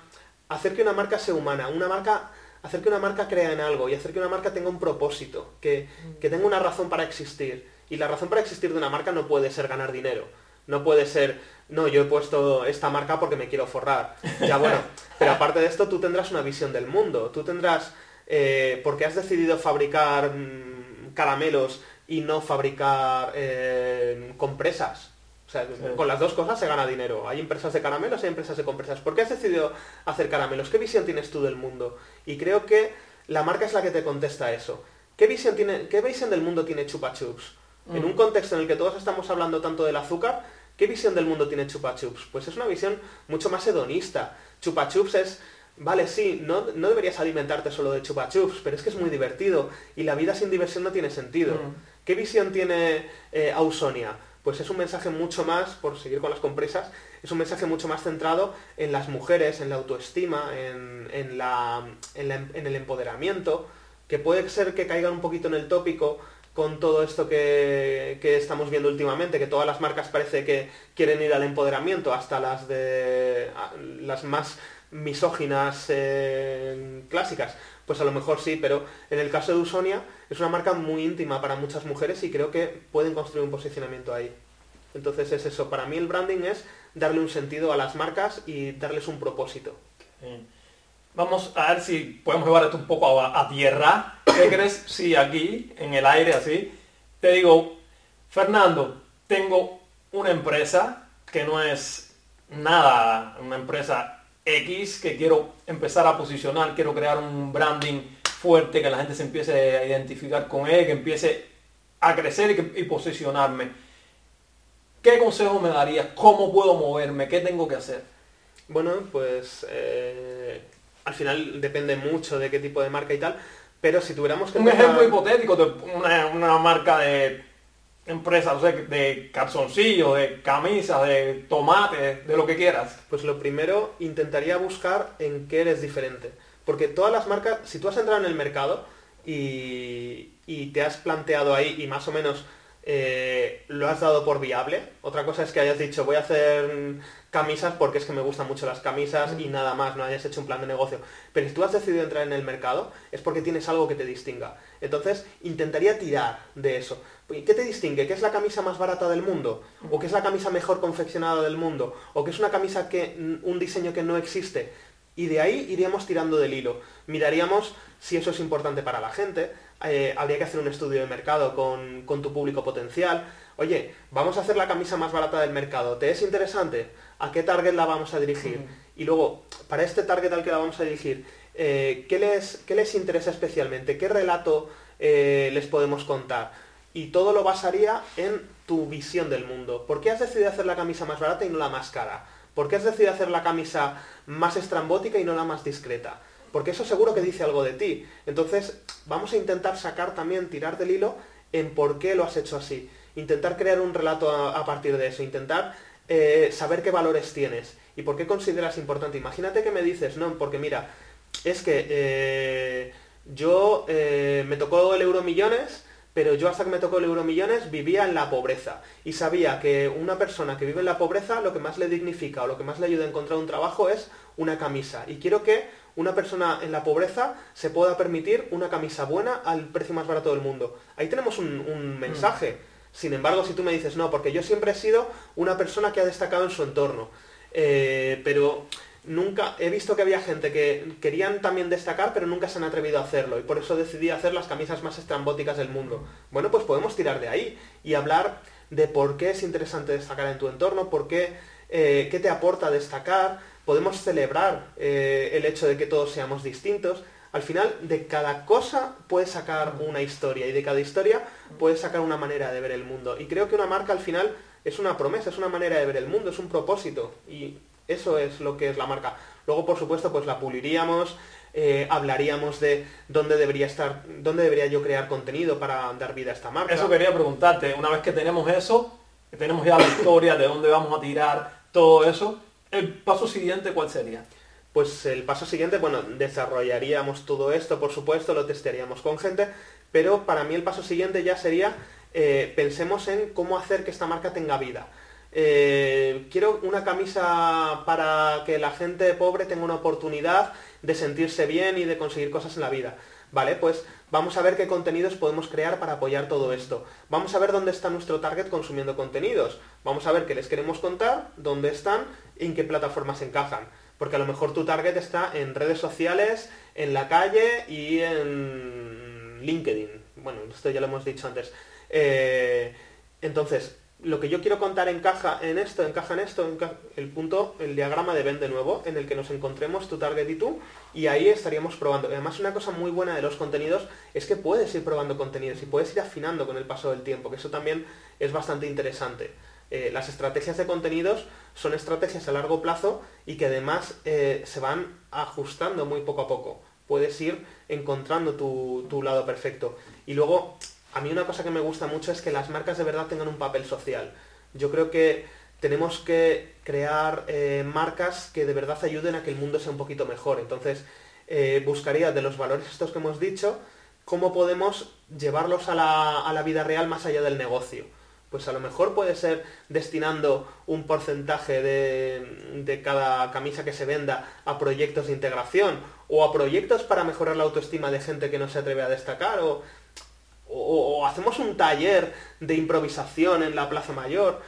hacer que una marca sea humana, una marca, hacer que una marca crea en algo y hacer que una marca tenga un propósito, que, que tenga una razón para existir. Y la razón para existir de una marca no puede ser ganar dinero, no puede ser, no, yo he puesto esta marca porque me quiero forrar. Ya bueno, pero aparte de esto tú tendrás una visión del mundo, tú tendrás, eh, porque has decidido fabricar mm, caramelos y no fabricar eh, compresas. O sea, con las dos cosas se gana dinero. Hay empresas de caramelos y hay empresas de compresas. ¿Por qué has decidido hacer caramelos? ¿Qué visión tienes tú del mundo? Y creo que la marca es la que te contesta eso. ¿Qué visión, tiene, qué visión del mundo tiene Chupa Chups? En mm. un contexto en el que todos estamos hablando tanto del azúcar, ¿qué visión del mundo tiene Chupa Chups? Pues es una visión mucho más hedonista. Chupa Chups es Vale, sí, no, no, deberías alimentarte solo de chupa chups, pero es que es muy divertido y la vida sin diversión no tiene sentido. Mm. ¿Qué visión tiene eh, Ausonia? Pues es un mensaje mucho más, por seguir con las compresas, es un mensaje mucho más centrado en las mujeres, en la autoestima, en, en, la, en, el empoderamiento, que puede ser que caigan un poquito en el tópico con todo esto que, que, estamos viendo últimamente, que todas las marcas parece que quieren ir al empoderamiento, hasta las de las más misóginas eh, clásicas. Pues a lo mejor sí, pero en el caso de Usonia es una marca muy íntima para muchas mujeres y creo que pueden construir un posicionamiento ahí. Entonces es eso, para mí el branding es darle un sentido a las marcas y darles un propósito. Vamos a ver si podemos llevar esto un poco a, a tierra. ¿Qué crees si aquí, en el aire así, te digo, Fernando, tengo una empresa que no es nada, una empresa X que quiero empezar a posicionar, quiero crear un branding fuerte, que la gente se empiece a identificar con él, que empiece a crecer y, posicionarme. ¿Qué consejo me darías? ¿Cómo puedo moverme? ¿Qué tengo que hacer? Bueno, pues eh, al final depende mucho de qué tipo de marca y tal, pero si tuviéramos que... Un ejemplo hipotético de una marca de empresas de calzoncillos, de camisas, de tomates, de lo que quieras? Pues lo primero, intentaría buscar en qué eres diferente. Porque todas las marcas, si tú has entrado en el mercado y, te has planteado ahí y más o menos eh, lo has dado por viable, otra cosa es que hayas dicho voy a hacer camisas porque es que me gustan mucho las camisas y nada más, no hayas hecho un plan de negocio. Pero si tú has decidido entrar en el mercado es porque tienes algo que te distinga. Entonces intentaría tirar de eso. ¿Qué te distingue? ¿Qué es la camisa más barata del mundo? ¿O qué es la camisa mejor confeccionada del mundo? ¿O qué es una camisa que un diseño que no existe? Y de ahí iríamos tirando del hilo. Miraríamos si eso es importante para la gente. Eh, habría que hacer un estudio de mercado con, con, tu público potencial. Oye, vamos a hacer la camisa más barata del mercado. ¿Te es interesante? ¿A qué target la vamos a dirigir? Y luego, para este target al que la vamos a dirigir, eh, ¿qué, les, ¿qué, les, interesa especialmente? ¿Qué relato eh, les podemos contar? y todo lo basaría en tu visión del mundo. ¿Por qué has decidido hacer la camisa más barata y no la más cara? ¿Por qué has decidido hacer la camisa más estrambótica y no la más discreta? Porque eso seguro que dice algo de ti. Entonces, vamos a intentar sacar también, tirar del hilo en por qué lo has hecho así. Intentar crear un relato a, partir de eso. Intentar eh, saber qué valores tienes y por qué consideras importante. Imagínate que me dices, no, porque mira, es que eh, yo eh, me tocó el euro millones pero yo hasta que me tocó el Euromillones vivía en la pobreza y sabía que una persona que vive en la pobreza lo que más le dignifica o lo que más le ayuda a encontrar un trabajo es una camisa. Y quiero que una persona en la pobreza se pueda permitir una camisa buena al precio más barato del mundo. Ahí tenemos un, mensaje. Sin embargo, si tú me dices, no, porque yo siempre he sido una persona que ha destacado en su entorno, eh, pero nunca he visto que había gente que querían también destacar, pero nunca se han atrevido a hacerlo. Y por eso decidí hacer las camisas más estrambóticas del mundo. Bueno, pues podemos tirar de ahí y hablar de por qué es interesante destacar en tu entorno, por qué, eh, qué te aporta destacar. Podemos celebrar eh, el hecho de que todos seamos distintos. Al final, de cada cosa puedes sacar una historia y de cada historia puedes sacar una manera de ver el mundo. Y creo que una marca al final es una promesa, es una manera de ver el mundo, es un propósito. Y eso es lo que es la marca. Luego, por supuesto, pues la puliríamos, eh, hablaríamos de dónde debería estar, dónde debería yo crear contenido para dar vida a esta marca. Eso quería preguntarte, una vez que tenemos eso, que tenemos ya la historia de dónde vamos a tirar todo eso, el paso siguiente, ¿cuál sería? Pues el paso siguiente, bueno, desarrollaríamos todo esto, por supuesto, lo testearíamos con gente, pero para mí el paso siguiente ya sería, eh, pensemos en cómo hacer que esta marca tenga vida. Eh, quiero una camisa para que la gente pobre tenga una oportunidad de sentirse bien y de conseguir cosas en la vida. Vale, pues vamos a ver qué contenidos podemos crear para apoyar todo esto. Vamos a ver dónde está nuestro target consumiendo contenidos. Vamos a ver qué les queremos contar, dónde están y en qué plataformas encajan. Porque a lo mejor tu target está en redes sociales, en la calle y en LinkedIn. Bueno, esto ya lo hemos dicho antes. Eh, entonces, lo que yo quiero contar encaja en esto, encaja en esto, el punto, el diagrama de Venn de nuevo, en el que nos encontremos tu target y tú, y ahí estaríamos probando. Además, una cosa muy buena de los contenidos es que puedes ir probando contenidos y puedes ir afinando con el paso del tiempo, que eso también es bastante interesante. Eh, las estrategias de contenidos son estrategias a largo plazo y que además eh, se van ajustando muy poco a poco. Puedes ir encontrando tu, tu lado perfecto. Y luego a mí una cosa que me gusta mucho es que las marcas de verdad tengan un papel social. Yo creo que tenemos que crear eh, marcas que de verdad ayuden a que el mundo sea un poquito mejor. Entonces, eh, buscaría de los valores estos que hemos dicho, cómo podemos llevarlos a la, vida real más allá del negocio. Pues a lo mejor puede ser destinando un porcentaje de, de cada camisa que se venda a proyectos de integración o a proyectos para mejorar la autoestima de gente que no se atreve a destacar o o, hacemos un taller de improvisación en la Plaza Mayor,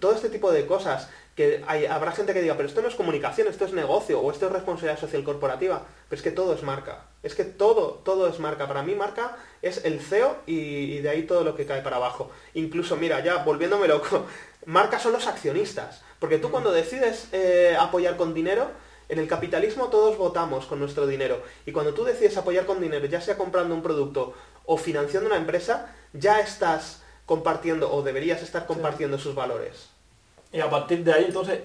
todo este tipo de cosas, que habrá gente que diga, pero esto no es comunicación, esto es negocio, o esto es responsabilidad social corporativa, pero es que todo es marca, es que todo, todo es marca, para mí marca es el CEO y, de ahí todo lo que cae para abajo. Incluso, mira, ya volviéndome loco, marca son los accionistas, porque tú mm. cuando decides eh, apoyar con dinero, en el capitalismo todos votamos con nuestro dinero y cuando tú decides apoyar con dinero, ya sea comprando un producto o financiando una empresa, ya estás compartiendo o deberías estar compartiendo sus valores. Y a partir de ahí entonces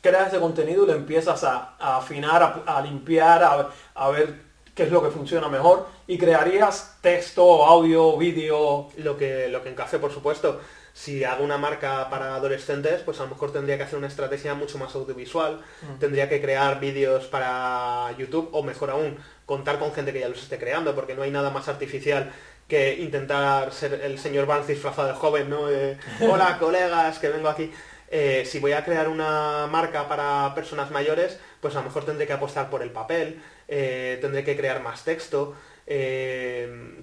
creas ese contenido y lo empiezas a, afinar, a, limpiar, a, ver qué es lo que funciona mejor y crearías texto, audio, vídeo. Lo que, lo que encaje, por supuesto. Si hago una marca para adolescentes, pues a lo mejor tendría que hacer una estrategia mucho más audiovisual, mm. tendría que crear vídeos para YouTube o mejor aún, contar con gente que ya los esté creando, porque no hay nada más artificial que intentar ser el señor Barnes disfrazado de joven, ¿no? Hola colegas, que vengo aquí. Eh, si voy a crear una marca para personas mayores, pues a lo mejor tendré que apostar por el papel, eh, tendré que crear más texto. Eh,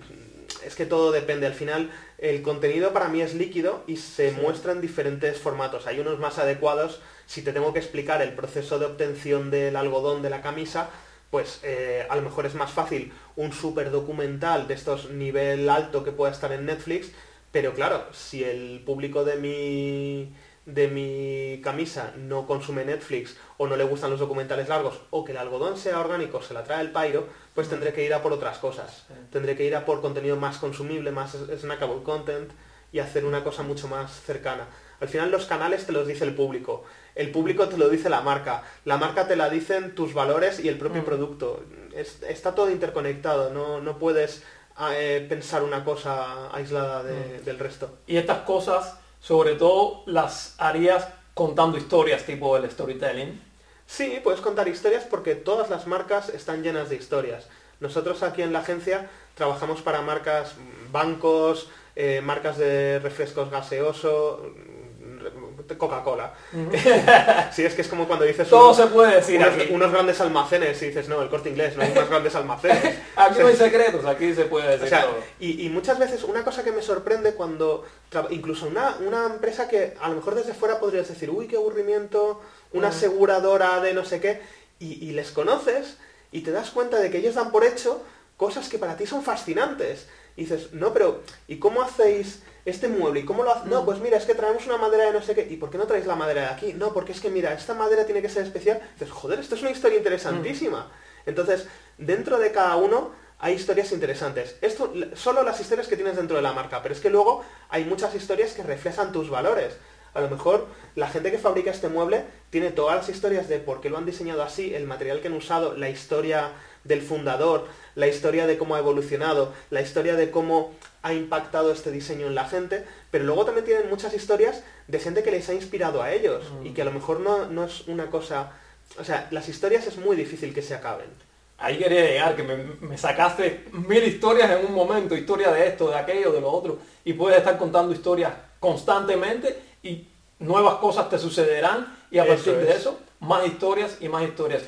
es que todo depende. Al final, el contenido para mí es líquido y se muestra en diferentes formatos. Hay unos más adecuados. Si te tengo que explicar el proceso de obtención del algodón de la camisa, pues eh, a lo mejor es más fácil un super documental de estos nivel alto que pueda estar en Netflix, pero claro, si el público de mi, de mi camisa no consume Netflix o no le gustan los documentales largos o que el algodón sea orgánico, se la trae el pairo, pues tendré que ir a por otras cosas. Tendré que ir a por contenido más consumible, más snackable content y hacer una cosa mucho más cercana. Al final los canales te los dice el público, el público te lo dice la marca, la marca te la dicen tus valores y el propio producto. está todo interconectado, no, no puedes eh, pensar una cosa aislada del resto. Y estas cosas sobre todo las harías contando historias tipo el storytelling. Sí, puedes contar historias porque todas las marcas están llenas de historias. Nosotros aquí en la agencia trabajamos para marcas, bancos, eh, marcas de refrescos gaseosos, Coca-Cola. sí, es que es como cuando dices... Todo se puede decir unos, grandes almacenes y dices, no, el corte inglés, no hay unos grandes almacenes. aquí no hay secretos, aquí se puede decir todo. Y, muchas veces una cosa que me sorprende cuando, incluso una, una empresa que a lo mejor desde fuera podrías decir, uy, qué aburrimiento, una mm. aseguradora de no sé qué, y, y les conoces y te das cuenta de que ellos dan por hecho cosas que para ti son fascinantes. Y dices, no, pero ¿y cómo hacéis este mueble, ¿y cómo lo hace? No, mm. pues mira, es que traemos una madera de no sé qué, ¿y por qué no traéis la madera de aquí? No, porque es que mira, esta madera tiene que ser especial. Dices, joder, esto es una historia interesantísima. Mm. Entonces, dentro de cada uno hay historias interesantes. Esto, solo las historias que tienes dentro de la marca, pero es que luego hay muchas historias que reflejan tus valores. A lo mejor la gente que fabrica este mueble tiene todas las historias de por qué lo han diseñado así, el material que han usado, la historia del fundador, la historia de cómo ha evolucionado, la historia de cómo ha impactado este diseño en la gente, pero luego también tienen muchas historias de gente que les ha inspirado a ellos y que a lo mejor no, es una cosa... O sea, las historias es muy difícil que se acaben. Ahí quería llegar, que me, sacaste mil historias en un momento, historia de esto, de aquello, de lo otro, y puedes estar contando historias constantemente y nuevas cosas te sucederán y a partir de eso, más historias y más historias.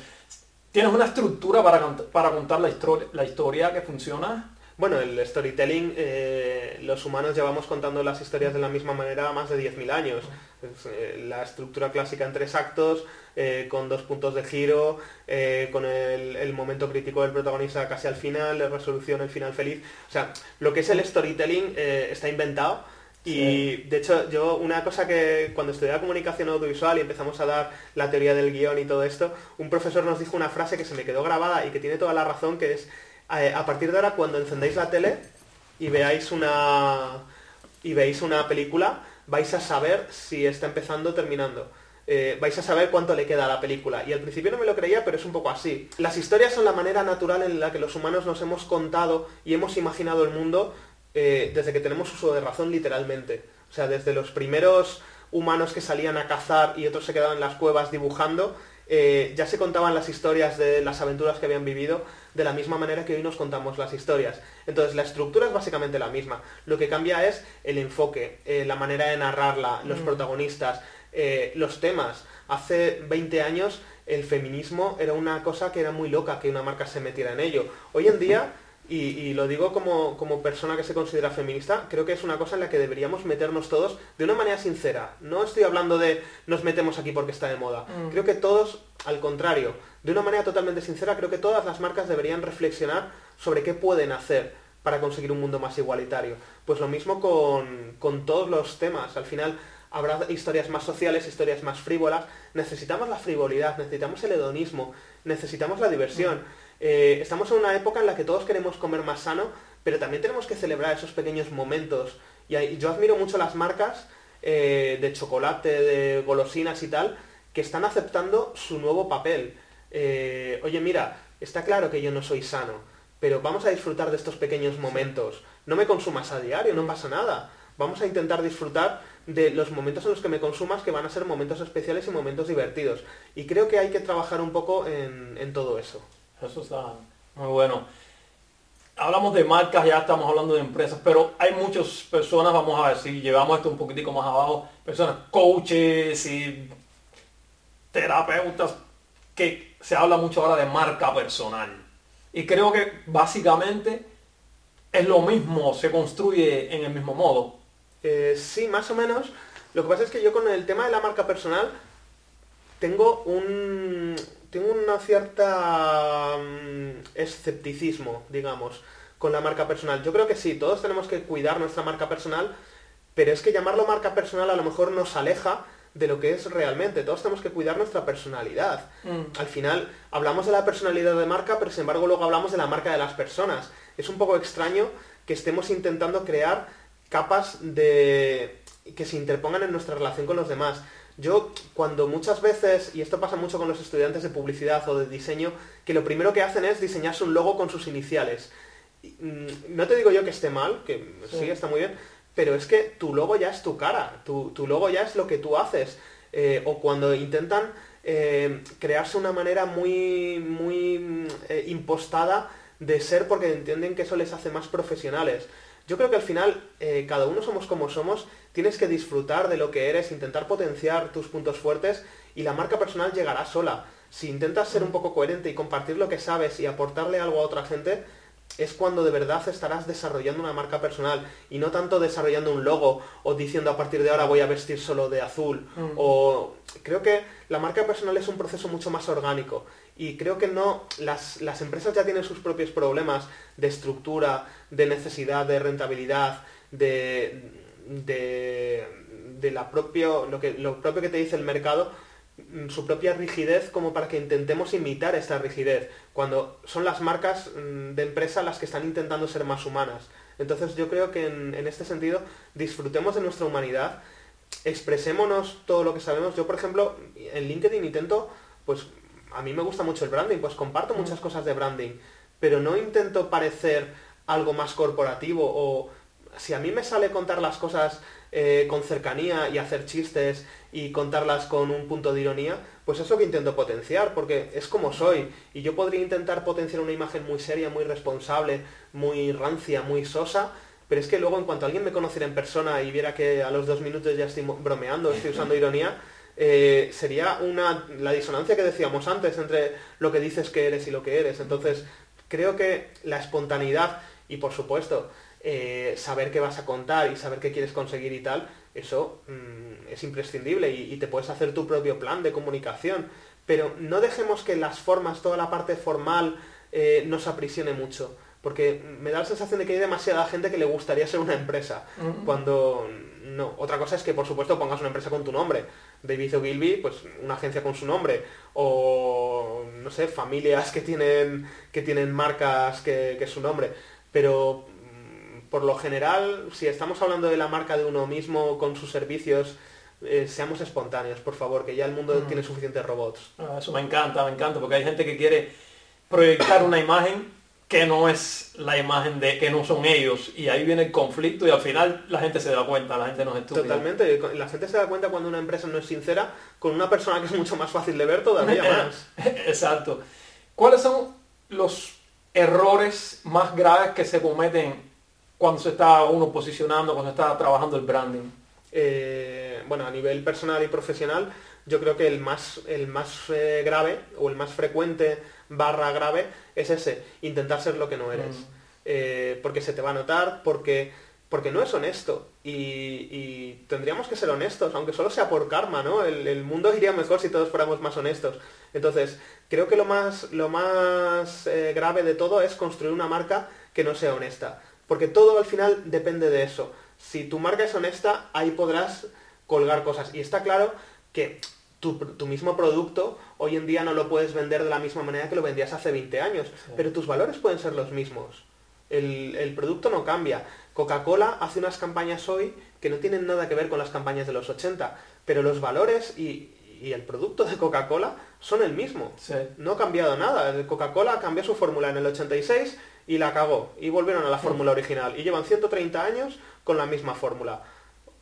¿Tienes una estructura para, para contar la, historia, la historia que funciona? Bueno, el storytelling, eh, los humanos llevamos contando las historias de la misma manera más de 10.000 años. Eh, la estructura clásica en tres actos, eh, con dos puntos de giro, con el, el, momento crítico del protagonista casi al final, la resolución, el final feliz. O sea, lo que es el storytelling está inventado y de hecho, yo una cosa que cuando estudiaba comunicación audiovisual y empezamos a dar la teoría del guion y todo esto, un profesor nos dijo una frase que se me quedó grabada y que tiene toda la razón, que es, a partir de ahora cuando encendéis la tele y veáis una, y veis una película, vais a saber si está empezando o terminando. Eh, vais a saber cuánto le queda a la película. Y al principio no me lo creía, pero es un poco así. Las historias son la manera natural en la que los humanos nos hemos contado y hemos imaginado el mundo eh, desde que tenemos uso de razón literalmente. O sea, desde los primeros humanos que salían a cazar y otros se quedaban en las cuevas dibujando, eh, ya se contaban las historias de las aventuras que habían vivido de la misma manera que hoy nos contamos las historias. Entonces la estructura es básicamente la misma. Lo que cambia es el enfoque, eh, la manera de narrarla, los mm. protagonistas, los temas. Hace 20 años el feminismo era una cosa que era muy loca que una marca se metiera en ello. Hoy en día y, lo digo como, persona que se considera feminista, creo que es una cosa en la que deberíamos meternos todos de una manera sincera. No estoy hablando de nos metemos aquí porque está de moda. Mm. Creo que todos, al contrario, de una manera totalmente sincera, creo que todas las marcas deberían reflexionar sobre qué pueden hacer para conseguir un mundo más igualitario. Pues lo mismo con, con todos los temas. Al final habrá historias más sociales, historias más frívolas. Necesitamos la frivolidad, necesitamos el hedonismo, necesitamos la diversión. Mm. Eh, estamos en una época en la que todos queremos comer más sano, pero también tenemos que celebrar esos pequeños momentos. Y yo admiro mucho las marcas eh, de chocolate, de golosinas y tal, que están aceptando su nuevo papel. Eh, oye, mira, está claro que yo no soy sano, pero vamos a disfrutar de estos pequeños momentos. No me consumas a diario, no pasa nada. Vamos a intentar disfrutar de los momentos en los que me consumas, que van a ser momentos especiales y momentos divertidos. Y creo que hay que trabajar un poco en todo eso. Eso está muy bueno. Hablamos de marcas, ya estamos hablando de empresas, pero hay muchas personas, vamos a ver si llevamos esto un poquitico más abajo, personas, coaches y terapeutas, que se habla mucho ahora de marca personal. Y creo que básicamente es lo mismo, se construye en el mismo modo. Eh, sí, más o menos. Lo que pasa es que yo con el tema de la marca personal tengo un, tengo una cierta mm, escepticismo, digamos, con la marca personal. Yo creo que sí, todos tenemos que cuidar nuestra marca personal, pero es que llamarlo marca personal a lo mejor nos aleja de lo que es realmente. Todos tenemos que cuidar nuestra personalidad. Mm. Al final hablamos de la personalidad de marca, pero sin embargo luego hablamos de la marca de las personas. Es un poco extraño que estemos intentando crear capas de que se interpongan en nuestra relación con los demás. Yo cuando muchas veces, y esto pasa mucho con los estudiantes de publicidad o de diseño, que lo primero que hacen es diseñarse un logo con sus iniciales. Mm, No te digo yo que esté mal, que sí, Sí. está muy bien, pero es que tu logo ya es tu cara, tu, tu logo ya es lo que tú haces. Eh, o cuando intentan eh, crearse una manera muy, muy mm, eh, impostada de ser porque entienden que eso les hace más profesionales. Yo creo que al final cada uno somos como somos, tienes que disfrutar de lo que eres, intentar potenciar tus puntos fuertes y la marca personal llegará sola. Si intentas ser un poco coherente y compartir lo que sabes y aportarle algo a otra gente, es cuando de verdad estarás desarrollando una marca personal y no tanto desarrollando un logo o diciendo a partir de ahora voy a vestir solo de azul Mm. o creo que la marca personal es un proceso mucho más orgánico y creo que no las, las empresas ya tienen sus propios problemas de estructura, de necesidad, de rentabilidad, de, de, de la propio, lo, que, lo propio que te dice el mercado mm, su propia rigidez como para que intentemos imitar esta rigidez, cuando son las marcas mm, de empresa las que están intentando ser más humanas. Entonces yo creo que en, en este sentido disfrutemos de nuestra humanidad, expresémonos todo lo que sabemos. Yo, por ejemplo, en LinkedIn intento, pues a mí me gusta mucho el branding, pues comparto muchas cosas de branding, pero no intento parecer algo más corporativo o si a mí me sale contar las cosas eh, con cercanía y hacer chistes y contarlas con un punto de ironía, pues es lo que intento potenciar, porque es como soy. Y yo podría intentar potenciar una imagen muy seria, muy responsable, muy rancia, muy sosa, pero es que luego en cuanto alguien me conociera en persona y viera que a los dos minutos ya estoy bromeando, estoy usando ironía, eh, sería una la disonancia que decíamos antes entre lo que dices que eres y lo que eres. Entonces, creo que la espontaneidad y por supuesto eh, saber qué vas a contar y saber qué quieres conseguir y tal, eso mm, es imprescindible y, y te puedes hacer tu propio plan de comunicación. Pero no dejemos que las formas, toda la parte formal, eh, nos aprisione mucho. Porque me da la sensación de que hay demasiada gente que le gustaría ser una empresa. Cuando no. Otra cosa es que por supuesto pongas una empresa con tu nombre. David Ogilvy, pues una agencia con su nombre. O no sé, familias que tienen, que tienen marcas que, que es su nombre. Pero mm, por lo general, si estamos hablando de la marca de uno mismo con sus servicios, eh, seamos espontáneos, por favor, que ya el mundo Ujú. tiene suficientes robots. Ah, Eso me encanta, me encanta, porque hay gente que quiere proyectar una imagen que no es la imagen de que no son ellos y ahí viene el conflicto y al final la gente se da cuenta, la gente no es estúpida. Totalmente. La gente se da cuenta cuando una empresa no es sincera con una persona que es mucho más fácil de ver todavía más. Exacto. ¿Cuáles son los errores más graves que se cometen cuando se está uno posicionando, cuando se está trabajando el branding? Eh, bueno, a nivel personal y profesional, yo creo que el más, el más eh, grave o el más frecuente barra grave es ese, intentar ser lo que no eres. Mm. Eh, porque se te va a notar, porque, porque no es honesto. Y, y tendríamos que ser honestos, aunque solo sea por karma, ¿no? El, el mundo iría mejor si todos fuéramos más honestos. Entonces, creo que lo más, lo más grave de todo es construir una marca que no sea honesta. Porque todo al final depende de eso. Si tu marca es honesta, ahí podrás colgar cosas. Y está claro que tu, tu mismo producto hoy en día no lo puedes vender de la misma manera que lo vendías hace 20 años, Sí. pero tus valores pueden ser los mismos. El, el producto no cambia. Coca-Cola hace unas campañas hoy que no tienen nada que ver con las campañas de los 80, pero los valores y, y el producto de Coca-Cola son el mismo. Sí. No ha cambiado nada. Coca-Cola cambió su fórmula en el 86 y la cagó. Y volvieron a la fórmula original. Y llevan 130 años con la misma fórmula.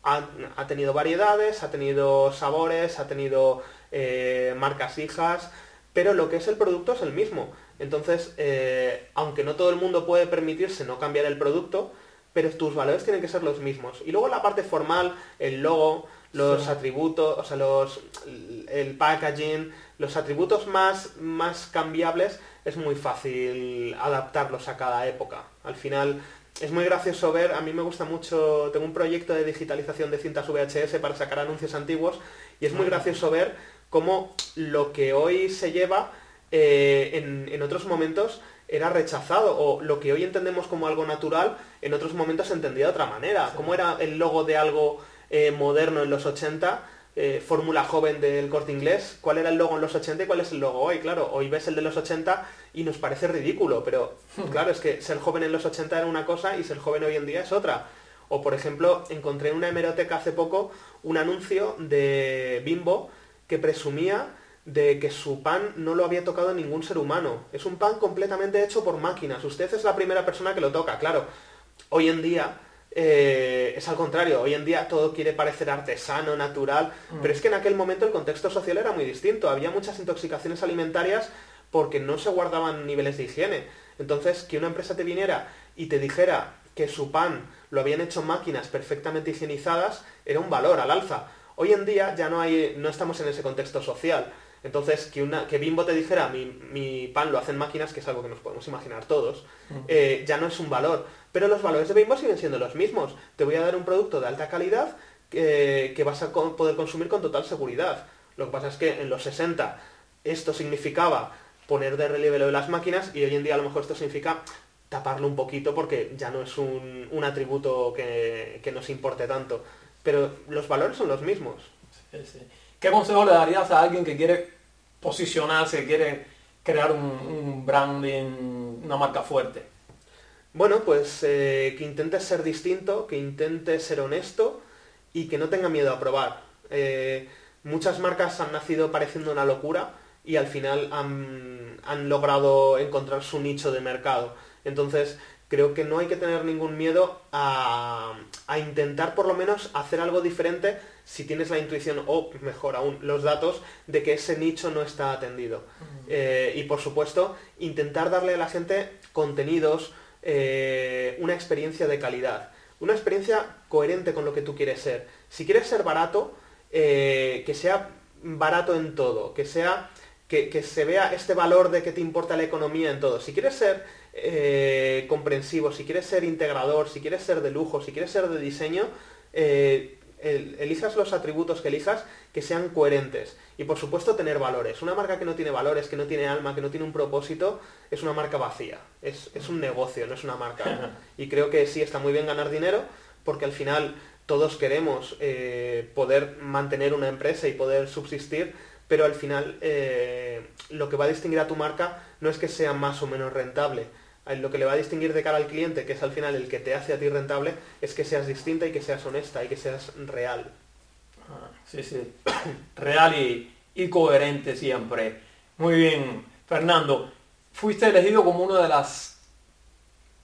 Ha, ha tenido variedades, ha tenido sabores, ha tenido eh, marcas hijas, pero lo que es el producto es el mismo. Entonces, eh, aunque no todo el mundo puede permitirse no cambiar el producto, pero tus valores tienen que ser los mismos. Y luego la parte formal, el logo, los Sí. atributos, o sea, los, el packaging, los atributos más, más cambiables, es muy fácil adaptarlos a cada época. Al final, es muy gracioso ver, a mí me gusta mucho, tengo un proyecto de digitalización de cintas VHS para sacar anuncios antiguos, y es muy gracioso ver cómo lo que hoy se lleva eh, en, en otros momentos era rechazado o lo que hoy entendemos como algo natural en otros momentos se entendía de otra manera. Sí. Como era el logo de algo eh, moderno en los 80, eh, fórmula joven del corte inglés, cuál era el logo en los 80 y cuál es el logo hoy. Claro, hoy ves el de los 80 y nos parece ridículo, pero claro, es que ser joven en los 80 era una cosa y ser joven hoy en día es otra. O por ejemplo, encontré en una hemeroteca hace poco un anuncio de Bimbo que presumía de que su pan no lo había tocado ningún ser humano. Es un pan completamente hecho por máquinas. Usted es la primera persona que lo toca, claro. Hoy en día eh, es al contrario, hoy en día todo quiere parecer artesano, natural, mm. pero es que en aquel momento el contexto social era muy distinto. Había muchas intoxicaciones alimentarias porque no se guardaban niveles de higiene. Entonces, que una empresa te viniera y te dijera que su pan lo habían hecho máquinas perfectamente higienizadas, era un valor al alza. Hoy en día ya no hay, no estamos en ese contexto social. Entonces, que, una, que Bimbo te dijera, mi, pan lo hacen máquinas, que es algo que nos podemos imaginar todos, mm. eh, ya no es un valor. Pero los valores de Bimbo siguen siendo los mismos. Te voy a dar un producto de alta calidad que, que vas a poder consumir con total seguridad. Lo que pasa es que en los 60 esto significaba poner de relieve lo de las máquinas y hoy en día a lo mejor esto significa taparlo un poquito porque ya no es un, un atributo que, que, nos importe tanto. Pero los valores son los mismos. ¿Qué consejo le darías a alguien que quiere posicionarse, que quiere crear un branding, una marca fuerte? Bueno, pues eh, que intente ser distinto, que intente ser honesto y que no tenga miedo a probar. Eh, muchas marcas han nacido pareciendo una locura y al final han, han, logrado encontrar su nicho de mercado. Entonces, creo que no hay que tener ningún miedo a, a, intentar por lo menos hacer algo diferente si tienes la intuición o, mejor aún, los datos de que ese nicho no está atendido. Eh, y por supuesto, intentar darle a la gente contenidos, eh, una experiencia de calidad, una experiencia coherente con lo que tú quieres ser. Si quieres ser barato, eh, que sea barato en todo, que sea que, se vea este valor de que te importa la economía en todo. Si quieres ser eh, comprensivo, si quieres ser integrador, si quieres ser de lujo, si quieres ser de diseño, elijas los atributos que elijas que sean coherentes. Y por supuesto tener valores. Una marca que no tiene valores, que no tiene alma, que no tiene un propósito, es una marca vacía. Es, un negocio, no es una marca. Y creo que sí está muy bien ganar dinero, porque al final todos queremos eh, poder mantener una empresa y poder subsistir, pero al final eh, lo que va a distinguir a tu marca no es que sea más o menos rentable. Lo que le va a distinguir de cara al cliente, que es al final el que te hace a ti rentable, es que seas distinta y que seas honesta y que seas real. Sí, sí. Real y, coherente siempre. Muy bien, Fernando. Fuiste elegido como una de las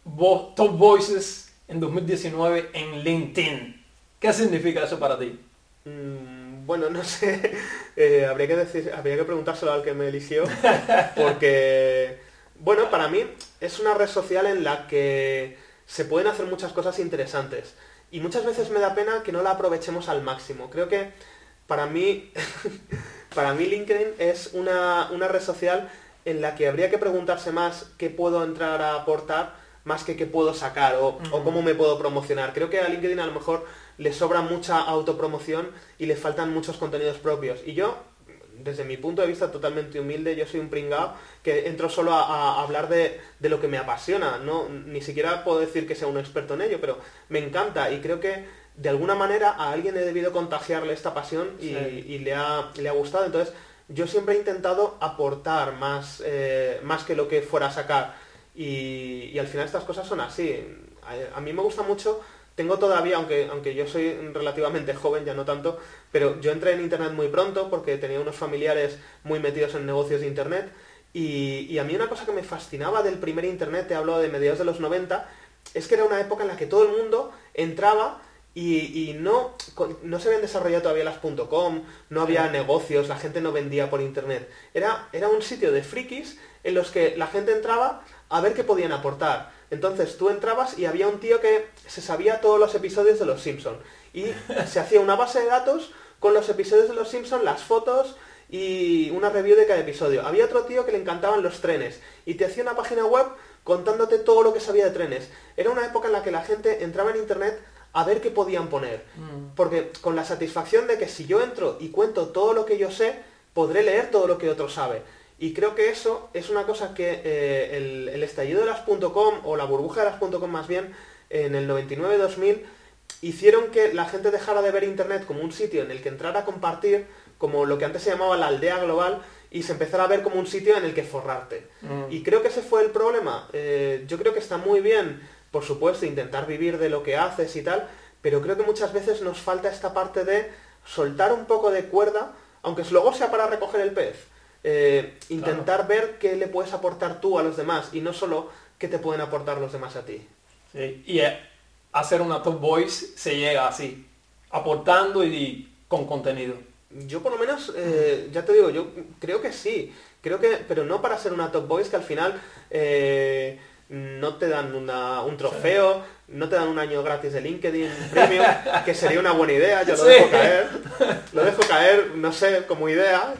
top voices en 2019 en LinkedIn. ¿Qué significa eso para ti? Mm, bueno, no sé. Eh, habría, que decir, habría que preguntárselo al que me eligió. Porque, bueno, para mí es una red social en la que se pueden hacer muchas cosas interesantes. Y muchas veces me da pena que no la aprovechemos al máximo. Creo que para mí, para mí LinkedIn es una, red social en la que habría que preguntarse más qué puedo entrar a aportar más que qué puedo sacar o, o, cómo me puedo promocionar. Creo que a LinkedIn a lo mejor le sobra mucha autopromoción y le faltan muchos contenidos propios. Y yo desde mi punto de vista totalmente humilde, yo soy un pringao que entro solo a, hablar de, lo que me apasiona, no ni siquiera puedo decir que sea un experto en ello, pero me encanta y creo que de alguna manera a alguien he debido contagiarle esta pasión y, le, ha, le ha gustado. Entonces, yo siempre he intentado aportar más, eh, más que lo que fuera a sacar. Y, al final estas cosas son así. a mí me gusta mucho tengo todavía, aunque, aunque yo soy relativamente joven, ya no tanto, pero yo entré en Internet muy pronto porque tenía unos familiares muy metidos en negocios de Internet y, a mí una cosa que me fascinaba del primer Internet, te hablo de mediados de los 90, es que era una época en la que todo el mundo entraba y, no, no se habían desarrollado todavía las .com, no había negocios, la gente no vendía por Internet. Era, era un sitio de frikis en los que la gente entraba a ver qué podían aportar. Entonces tú entrabas y había un tío que se sabía todos los episodios de Los Simpson y se hacía una base de datos con los episodios de Los Simpson, las fotos y una review de cada episodio. Había otro tío que le encantaban los trenes y te hacía una página web contándote todo lo que sabía de trenes. Era una época en la que la gente entraba en internet a ver qué podían poner. Mm. Porque con la satisfacción de que si yo entro y cuento todo lo que yo sé, podré leer todo lo que otro sabe. Y creo que eso es una cosa que eh, el, estallido de las .com o la burbuja de las .com más bien en el 99-2000 hicieron que la gente dejara de ver Internet como un sitio en el que entrar a compartir, como lo que antes se llamaba la aldea global, y se empezara a ver como un sitio en el que forrarte. Mm. Y creo que ese fue el problema. Eh, yo creo que está muy bien, por supuesto, intentar vivir de lo que haces y tal, pero creo que muchas veces nos falta esta parte de soltar un poco de cuerda, aunque luego sea para recoger el pez. Eh, intentar ver qué le puedes aportar tú a los demás y no solo qué te pueden aportar los demás a ti. Sí, Y eh, hacer una top voice se llega así, aportando y con contenido. Yo por lo menos, eh, ya te digo, yo creo que sí. Creo que, pero no para ser una top voice que al final eh, no te dan una- un trofeo, no te dan un año gratis de LinkedIn Premium, que sería una buena idea, yo lo Sí. dejo caer. Lo dejo caer, no sé, como idea,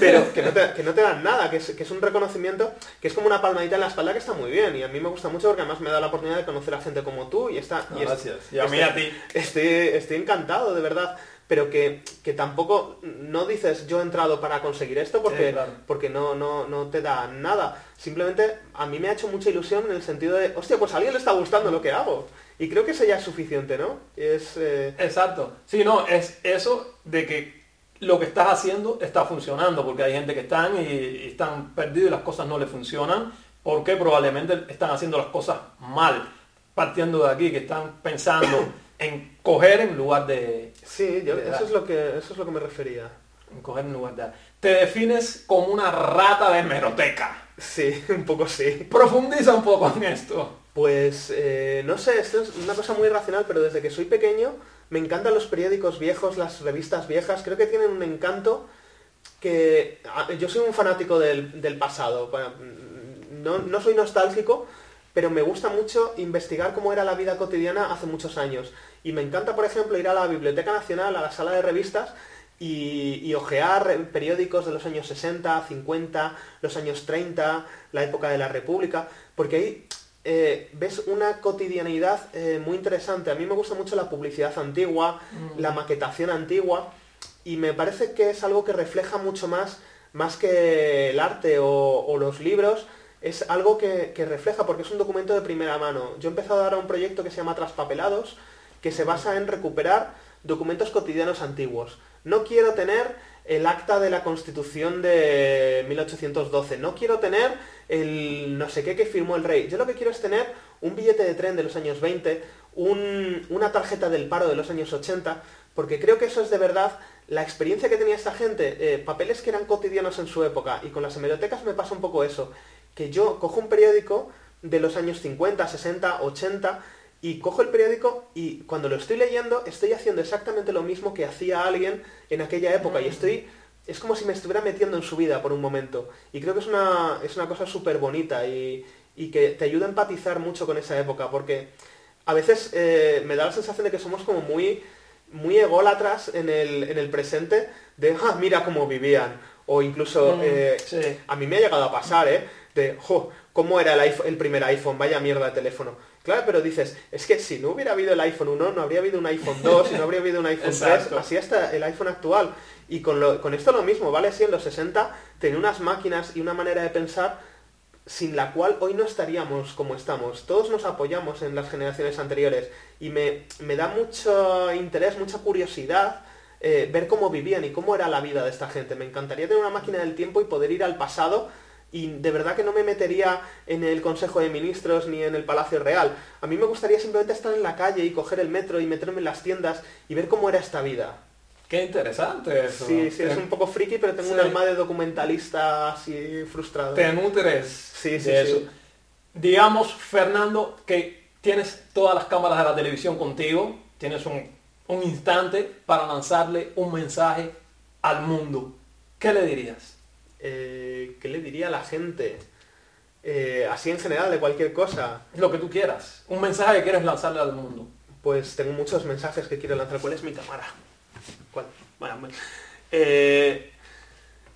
pero que no te, que no te dan nada, que es, que es un reconocimiento, que es como una palmadita en la espalda que está muy bien. Y a mí me gusta mucho porque además me da la oportunidad de conocer a gente como tú y está... y es- Gracias. Y a mí estoy- a ti. Estoy, estoy encantado, de verdad. Pero que, que tampoco no dices yo he entrado para conseguir esto porque, Sí, claro. porque no, no, no te da nada. Simplemente a mí me ha hecho mucha ilusión en el sentido de, hostia, pues a alguien le está gustando lo que hago. Y creo que eso ya es suficiente, ¿no? Es, eh, Exacto. Sí, no, es eso de que lo que estás haciendo está funcionando, porque hay gente que están y, y están perdidos y las cosas no les funcionan, porque probablemente están haciendo las cosas mal, partiendo de aquí, que están pensando en coger en lugar de... sí, yo- de eso, es lo que, eso es lo que me refería. en coger en lugar de. Te defines como una rata de hemeroteca. Sí, un poco sí. Profundiza un poco en esto. Pues eh, no sé, esto es una cosa muy irracional, pero desde que soy pequeño me encantan los periódicos viejos, las revistas viejas, creo que tienen un encanto que a- yo soy un fanático del, del pasado, pa- no, no soy nostálgico, pero me gusta mucho investigar cómo era la vida cotidiana hace muchos años. Y me encanta, por ejemplo, ir a la Biblioteca Nacional, a la sala de revistas, y, y ojear eh, periódicos de los años 60, 50, los años 30, la época de la República, porque ahí eh, ves una cotidianidad eh, muy interesante. A mí me gusta mucho la publicidad antigua, la maquetación antigua, y me parece que es algo que refleja mucho más, más que el arte o, o los libros, es algo que, que refleja, porque es un documento de primera mano. Yo he empezado ahora un proyecto que se llama Traspapelados, que se basa en recuperar documentos cotidianos antiguos. No quiero tener el acta de la Constitución de 1812, no quiero tener el no sé qué que firmó el rey. Yo lo que quiero es tener un billete de tren de los años 20, un- una tarjeta del paro de los años 80, porque creo que eso es de verdad la experiencia que tenía esta gente, eh, papeles que eran cotidianos en su época, y con las hemerotecas me pasa un poco eso, que yo cojo un periódico de los años 50, 60, 80, y cojo el periódico y cuando lo estoy leyendo estoy haciendo exactamente lo mismo que hacía alguien en aquella época, y estoy es como si me estuviera metiendo en su vida por un momento. Y creo que es una, es una cosa súper bonita y, y que te ayuda a empatizar mucho con esa época, porque a veces eh, me da la sensación de que somos como muy, muy ególatras en el, en el presente, de, ah, mira cómo vivían. O incluso, Mm, eh, sí. a mí me ha llegado a pasar, ¿eh? De, jo, ¿cómo era el, iPhone- el primer iPhone? Vaya mierda de teléfono. Claro, pero dices, es que si no hubiera habido el iPhone 1, no habría habido un iPhone 2, y no habría habido un iPhone 3, Exacto. así hasta el iPhone actual. Y con, lo- con esto lo mismo, ¿vale? Si en los 60 tenía unas máquinas y una manera de pensar sin la cual hoy no estaríamos como estamos. Todos nos apoyamos en las generaciones anteriores y me, me da mucho interés, mucha curiosidad eh, ver cómo vivían y cómo era la vida de esta gente. Me encantaría tener una máquina del tiempo y poder ir al pasado y de verdad que no me metería en el Consejo de Ministros ni en el Palacio Real. A mí me gustaría simplemente estar en la calle y coger el metro y meterme en las tiendas y ver cómo era esta vida. Qué interesante eso. Sí, sí, es un poco friki, pero tengo Sí. un alma de documentalista así frustrado. Te nutres Sí, sí, de sí. eso. Digamos, Fernando, que tienes todas las cámaras de la televisión contigo, tienes un, un instante para lanzarle un mensaje al mundo. ¿Qué le dirías? Eh, ¿Qué le diría a la gente? Eh, así en general, de cualquier cosa. Lo que tú quieras. Un mensaje que quieres lanzarle al mundo. Pues tengo muchos mensajes que quiero lanzar. ¿Cuál es mi cámara? ¿Cuál? Bueno, bueno. Eh,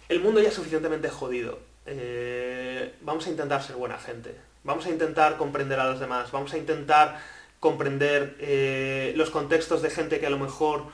el mundo ya es suficientemente jodido. Eh, vamos a intentar ser buena gente. Vamos a intentar comprender a los demás. Vamos a intentar comprender eh, los contextos de gente que a lo mejor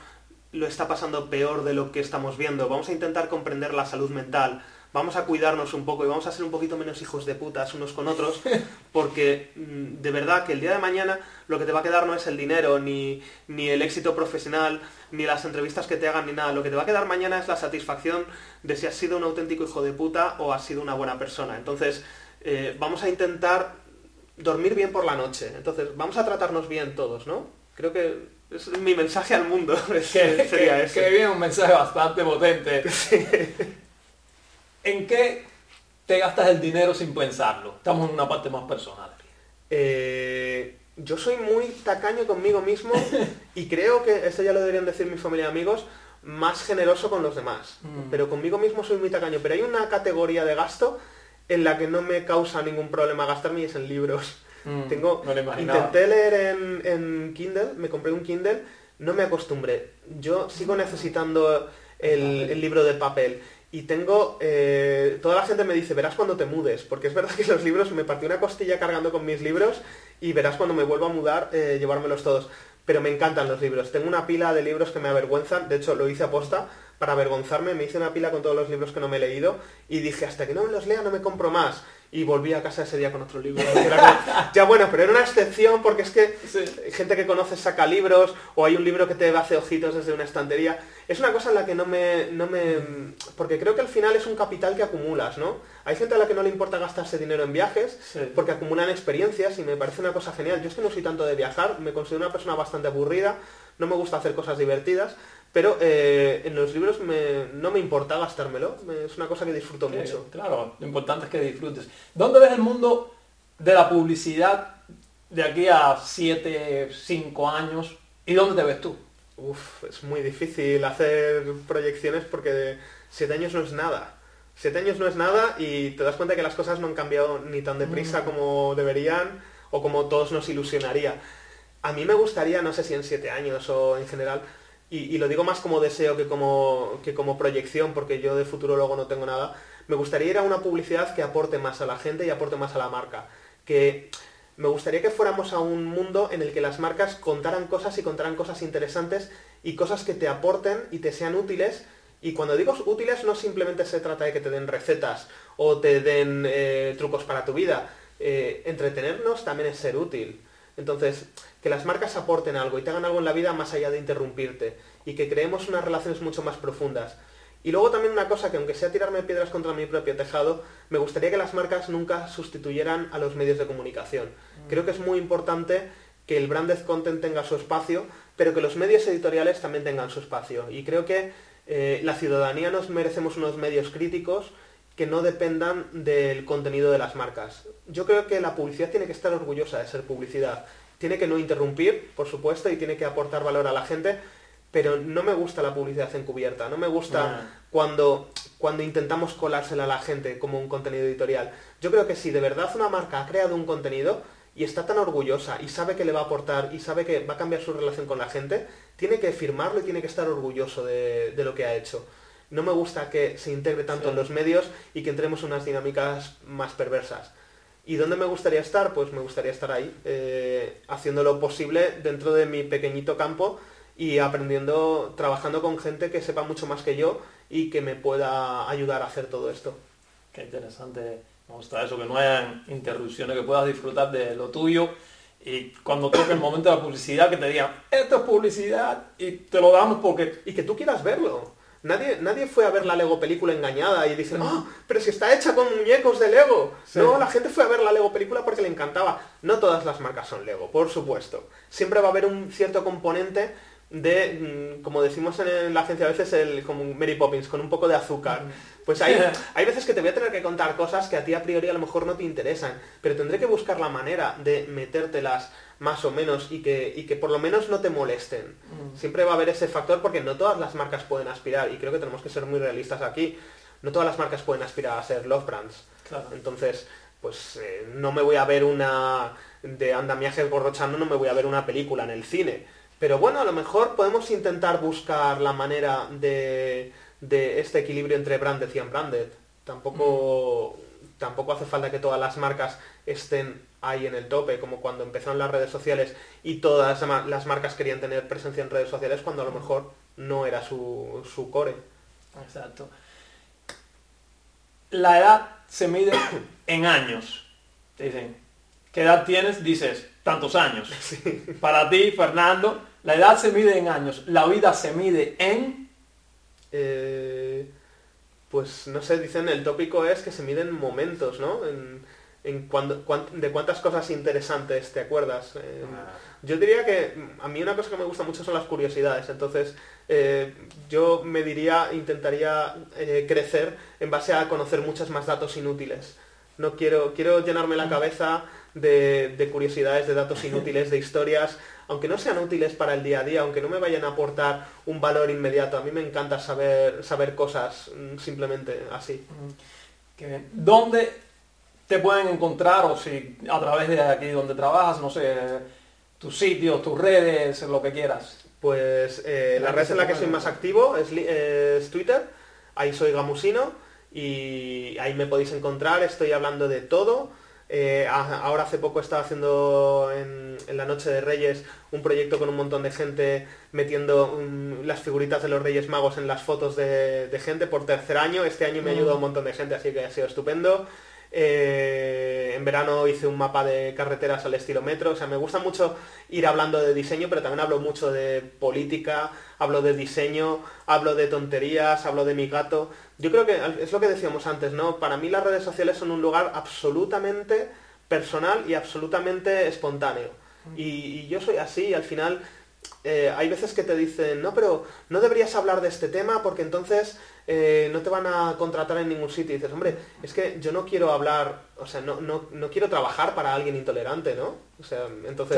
lo está pasando peor de lo que estamos viendo. Vamos a intentar comprender la salud mental. Vamos a cuidarnos un poco y vamos a ser un poquito menos hijos de putas unos con otros, porque mm, de verdad que el día de mañana lo que te va a quedar no es el dinero, ni, ni el éxito profesional, ni las entrevistas que te hagan, ni nada. Lo que te va a quedar mañana es la satisfacción de si has sido un auténtico hijo de puta o has sido una buena persona. Entonces, eh, vamos a intentar dormir bien por la noche. Entonces, vamos a tratarnos bien todos, ¿no? Creo que es mi mensaje al mundo. que, sería ese. que bien, un mensaje bastante potente. ¿En qué te gastas el dinero sin pensarlo? Estamos en una parte más personal. Eh, yo soy muy tacaño conmigo mismo y creo que, esto ya lo deberían decir mi familia y amigos, más generoso con los demás. Mm. Pero conmigo mismo soy muy tacaño. Pero hay una categoría de gasto en la que no me causa ningún problema gastarme y es en libros. Mm, Tengo, intenté leer en, en, Kindle, me compré un Kindle, no me acostumbré. Yo sigo necesitando el, el libro de papel. Y tengo, eh, toda la gente me dice, verás cuando te mudes, porque es verdad que los libros, me partí una costilla cargando con mis libros y verás cuando me vuelva a mudar, eh, llevármelos todos. Pero me encantan los libros. Tengo una pila de libros que me avergüenzan, de hecho lo hice a posta para avergonzarme, me hice una pila con todos los libros que no me he leído y dije, hasta que no me los lea no me compro más y volví a casa ese día con otro libro. ya bueno, pero era una excepción porque es que gente que conoce saca libros o hay un libro que te hace ojitos desde una estantería. Es una cosa en la que no me, no me... Porque creo que al final es un capital que acumulas, ¿no? Hay gente a la que no le importa gastarse dinero en viajes porque acumulan experiencias y me parece una cosa genial. Yo es que no soy tanto de viajar, me considero una persona bastante aburrida, no me gusta hacer cosas divertidas, pero eh, en los libros no me importa gastármelo, es una cosa que disfruto mucho. Claro, lo importante es que disfrutes. ¿Dónde ves el mundo de la publicidad de aquí a 7, 5 años? ¿Y dónde te ves tú? Uf, es muy difícil hacer proyecciones porque 7 años no es nada. 7 años no es nada y te das cuenta que las cosas no han cambiado ni tan deprisa mm. como deberían o como todos nos ilusionaría. A mí me gustaría, no sé si en 7 años o en general, y, lo digo más como deseo que como, que como proyección, porque yo de futuro luego no tengo nada, me gustaría ir a una publicidad que aporte más a la gente y aporte más a la marca. Que me gustaría que fuéramos a un mundo en el que las marcas contaran cosas y contaran cosas interesantes y cosas que te aporten y te sean útiles. Y cuando digo útiles no simplemente se trata de que te den recetas o te den eh, trucos para tu vida. Eh, entretenernos también es ser útil. Entonces, que las marcas aporten algo y te hagan algo en la vida más allá de interrumpirte y que creemos unas relaciones mucho más profundas. Y luego también una cosa que aunque sea tirarme piedras contra mi propio tejado, me gustaría que las marcas nunca sustituyeran a los medios de comunicación. Mm. Creo que es muy importante que el branded content tenga su espacio, pero que los medios editoriales también tengan su espacio. Y creo que eh, la ciudadanía nos merecemos unos medios críticos que no dependan del contenido de las marcas. Yo creo que la publicidad tiene que estar orgullosa de ser publicidad. Tiene que no interrumpir, por supuesto, y tiene que aportar valor a la gente, pero no me gusta la publicidad encubierta. No me gusta cuando, cuando intentamos colársela a la gente como un contenido editorial. Yo creo que si de verdad una marca ha creado un contenido y está tan orgullosa y sabe que le va a aportar y sabe que va a cambiar su relación con la gente, tiene que firmarlo y tiene que estar orgulloso de lo que ha hecho no me gusta que se integre tanto en los medios y que entremos en unas dinámicas más perversas. ¿Y dónde me gustaría estar? Pues me gustaría estar ahí, eh, haciendo lo posible dentro de mi pequeñito campo y aprendiendo, trabajando con gente que sepa mucho más que yo y que me pueda ayudar a hacer todo esto. Qué interesante. Me gusta eso, que no haya interrupciones, que puedas disfrutar de lo tuyo y cuando toque el momento de la publicidad que te digan, esto es publicidad y te lo damos porque... Y que tú quieras verlo. Nadie, nadie fue a ver la Lego película engañada y dice, ah, pero si está hecha con muñecos de Lego. No, la gente fue a ver la Lego película porque le encantaba. No todas las marcas son Lego, por supuesto. Siempre va a haber un cierto componente de, mm, como decimos en la agencia a veces, el, como Mary Poppins, con un poco de azúcar. Pues hay, hay veces que te voy a tener que contar cosas que a ti a priori a lo mejor no te interesan, pero tendré que buscar la manera de metértelas más o menos y que, y que por lo menos no te molesten. Mm. Siempre va a haber ese factor porque no todas las marcas pueden aspirar y creo que tenemos que ser muy realistas aquí. No todas las marcas pueden aspirar a ser love brands. Entonces, pues eh, no me voy a ver una de andamiajes borrochando, no me voy a ver una película en el cine. Pero bueno, a lo mejor podemos intentar buscar la manera de, de este equilibrio entre branded y unbranded. Tampoco, mm. tampoco hace falta que todas las marcas estén ahí en el tope, como cuando empezaron las redes sociales y todas las marcas querían tener presencia en redes sociales cuando a lo mejor no era su, su core. Exacto. la edad se mide en años. Te dicen, ¿qué edad tienes? Dices, tantos años. Para ti, Fernando, la edad se mide en años. La vida se mide en... Eh, pues no sé, dicen, el tópico es que se miden momentos, ¿no? En, en cuando, de cuántas cosas interesantes te acuerdas. Eh, ah. Yo diría que a mí una cosa que me gusta mucho son las curiosidades, entonces eh, yo me diría, intentaría eh, crecer en base a conocer muchos más datos inútiles. No quiero, quiero llenarme la cabeza de, de curiosidades, de datos inútiles, de historias, aunque no sean útiles para el día a día, aunque no me vayan a aportar un valor inmediato. A mí me encanta saber, saber cosas mm, simplemente así. ¿Dónde te pueden encontrar o si a través de aquí donde trabajas, no sé, tus sitios, tus redes, lo que quieras? Pues eh, la red en la que soy más activo es, Twitter, ahí soy Gamusino y ahí me podéis encontrar, estoy hablando de todo. Eh, ahora hace poco estaba haciendo en, la Noche de Reyes un proyecto con un montón de gente metiendo mm, las figuritas de los Reyes Magos en las fotos de, gente por tercer año. Este año me ha ayudado un montón de gente, así que ha sido estupendo. Eh, en verano hice un mapa de carreteras al estilo metro. O sea, me gusta mucho ir hablando de diseño, pero también hablo mucho de política, hablo de diseño, hablo de tonterías, hablo de mi gato. Yo creo que es lo que decíamos antes, ¿no? Para mí las redes sociales son un lugar absolutamente personal y absolutamente espontáneo. Y, yo soy así y al final eh, hay veces que te dicen, no, pero no deberías hablar de este tema porque entonces eh, no te van a contratar en ningún sitio. Y dices, hombre, es que yo no quiero hablar, o sea, no, no, no quiero trabajar para alguien intolerante, ¿no? O sea, entonces,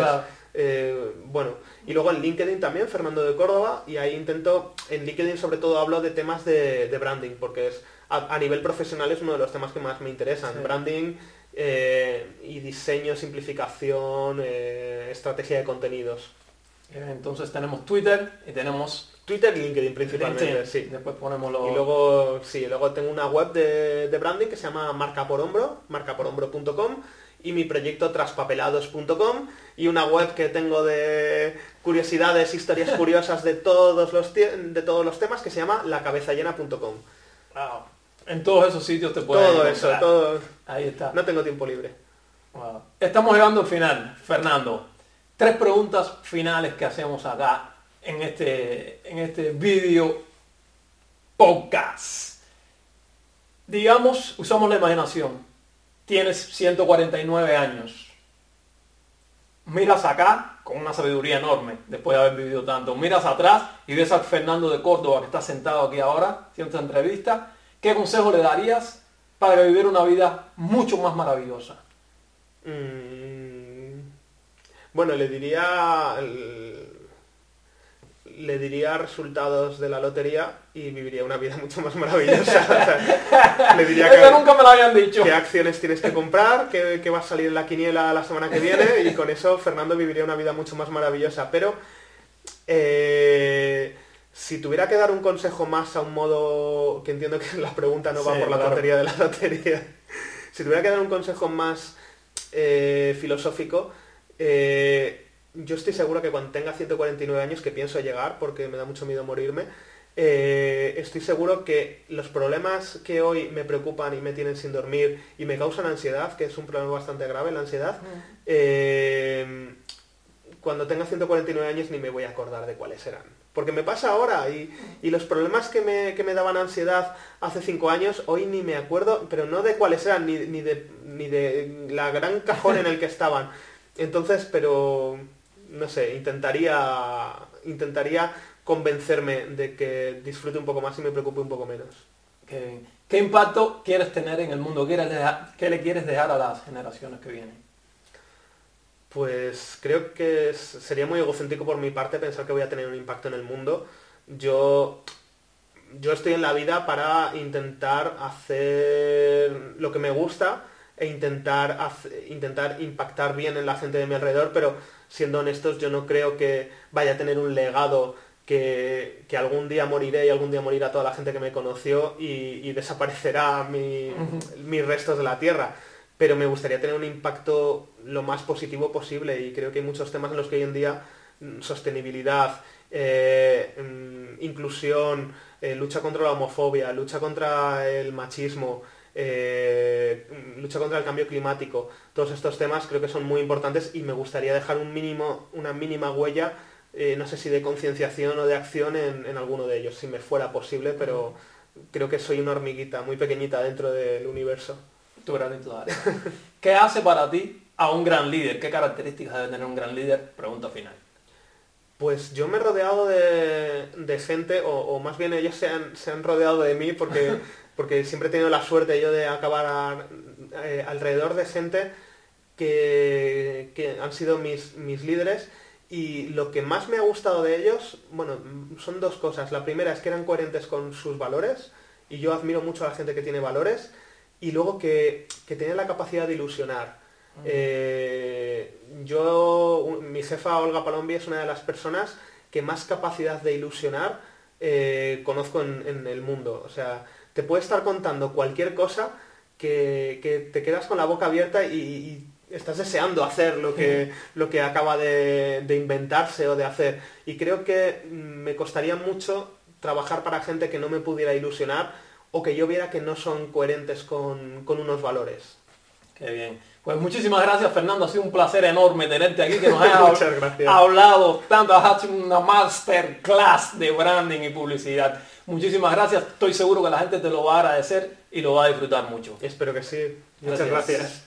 eh, bueno. Y luego en LinkedIn también, Fernando de Córdoba, y ahí intento, en LinkedIn sobre todo hablo de temas de, branding, porque es a, nivel profesional es uno de los temas que más me interesan. Branding y diseño, simplificación, estrategia de contenidos. Entonces tenemos Twitter y tenemos Twitter y LinkedIn principalmente, sí. Después ponemos Y luego, sí, luego tengo una web de, branding que se llama Marca por Hombro, marcaporombro.com y mi proyecto traspapelados.com y una web que tengo de curiosidades, historias curiosas de todos los de todos los temas que se llama lacabezallena.com. Wow. En todos esos sitios te puedes Todo eso, todo. Ahí está. No tengo tiempo libre. Estamos llegando al final, Fernando. Tres preguntas finales que hacemos acá en este, en este video podcast. Digamos, usamos la imaginación. Tienes 149 años. Miras acá con una sabiduría enorme después de haber vivido tanto. Miras atrás y ves al Fernando de Córdoba que está sentado aquí ahora haciendo esta entrevista. ¿Qué consejo le darías para vivir una vida mucho más maravillosa? Mm, bueno, le diría le diría resultados de la lotería y viviría una vida mucho más maravillosa. le diría que, nunca me lo habían dicho. qué acciones tienes que comprar, qué, va a salir en la quiniela la semana que viene y con eso Fernando viviría una vida mucho más maravillosa. Pero eh, si tuviera que dar un consejo más a un modo, que entiendo que la pregunta no va por la lotería de la lotería, si tuviera que dar un consejo más eh, filosófico, eh, yo estoy seguro que cuando tenga 149 años, que pienso llegar porque me da mucho miedo morirme, eh, estoy seguro que los problemas que hoy me preocupan y me tienen sin dormir y me causan ansiedad, que es un problema bastante grave, la ansiedad, eh, cuando tenga 149 años ni me voy a acordar de cuáles eran. Porque me pasa ahora y, los problemas que me, que me, daban ansiedad hace 5 años, hoy ni me acuerdo, pero no de cuáles eran, ni, ni, de, ni de la gran cajón en el que estaban. Entonces, pero no sé, intentaría, intentaría convencerme de que disfrute un poco más y me preocupe un poco menos. ¿Qué, impacto quieres tener en el mundo? ¿Qué le quieres dejar a las generaciones que vienen? Pues creo que sería muy egocéntrico por mi parte pensar que voy a tener un impacto en el mundo. Yo, yo estoy en la vida para intentar hacer lo que me gusta e intentar, intentar impactar bien en la gente de mi alrededor, pero siendo honestos, yo no creo que vaya a tener un legado que, algún día moriré y algún día morirá toda la gente que me conoció y, desaparecerá mis restos de la Tierra. Pero me gustaría tener un impacto lo más positivo posible y creo que hay muchos temas en los que hoy en día mm, sostenibilidad, eh, mm, inclusión, eh, lucha contra la homofobia, lucha contra el machismo, eh, lucha contra el cambio climático. Todos estos temas creo que son muy importantes y me gustaría dejar un mínimo, una mínima huella, eh, no sé si de concienciación o de acción en, en alguno de ellos, si me fuera posible, pero creo que soy una hormiguita muy pequeñita dentro del universo. Tu granito de arena. ¿Qué hace para ti a un gran líder? ¿Qué características debe tener un gran líder? Pregunta final. Pues yo me he rodeado de, de gente, o, o más bien ellos se han, se han rodeado de mí porque, porque siempre he tenido la suerte yo de acabar a- eh, alrededor de gente que, que han sido mis, mis líderes y lo que más me ha gustado de ellos, bueno, son dos cosas. La primera es que eran coherentes con sus valores y yo admiro mucho a la gente que tiene valores y luego que, que tienen la capacidad de ilusionar. Eh, yo, mi jefa Olga Palombi es una de las personas que más capacidad de ilusionar eh, conozco en, en el mundo. O sea, te puede estar contando cualquier cosa que, que te quedas con la boca abierta y, y estás deseando hacer lo que, lo que acaba de, de inventarse o de hacer. Y creo que mm, me costaría mucho trabajar para gente que no me pudiera ilusionar o que yo viera que no son coherentes con, con unos valores. Qué bien. Pues muchísimas gracias Fernando, ha sido un placer enorme tenerte aquí, que nos hayas hablado tanto, has hecho una masterclass de branding y publicidad. Muchísimas gracias, estoy seguro que la gente te lo va a agradecer y lo va a disfrutar mucho. Espero que sí. Muchas Gracias. gracias.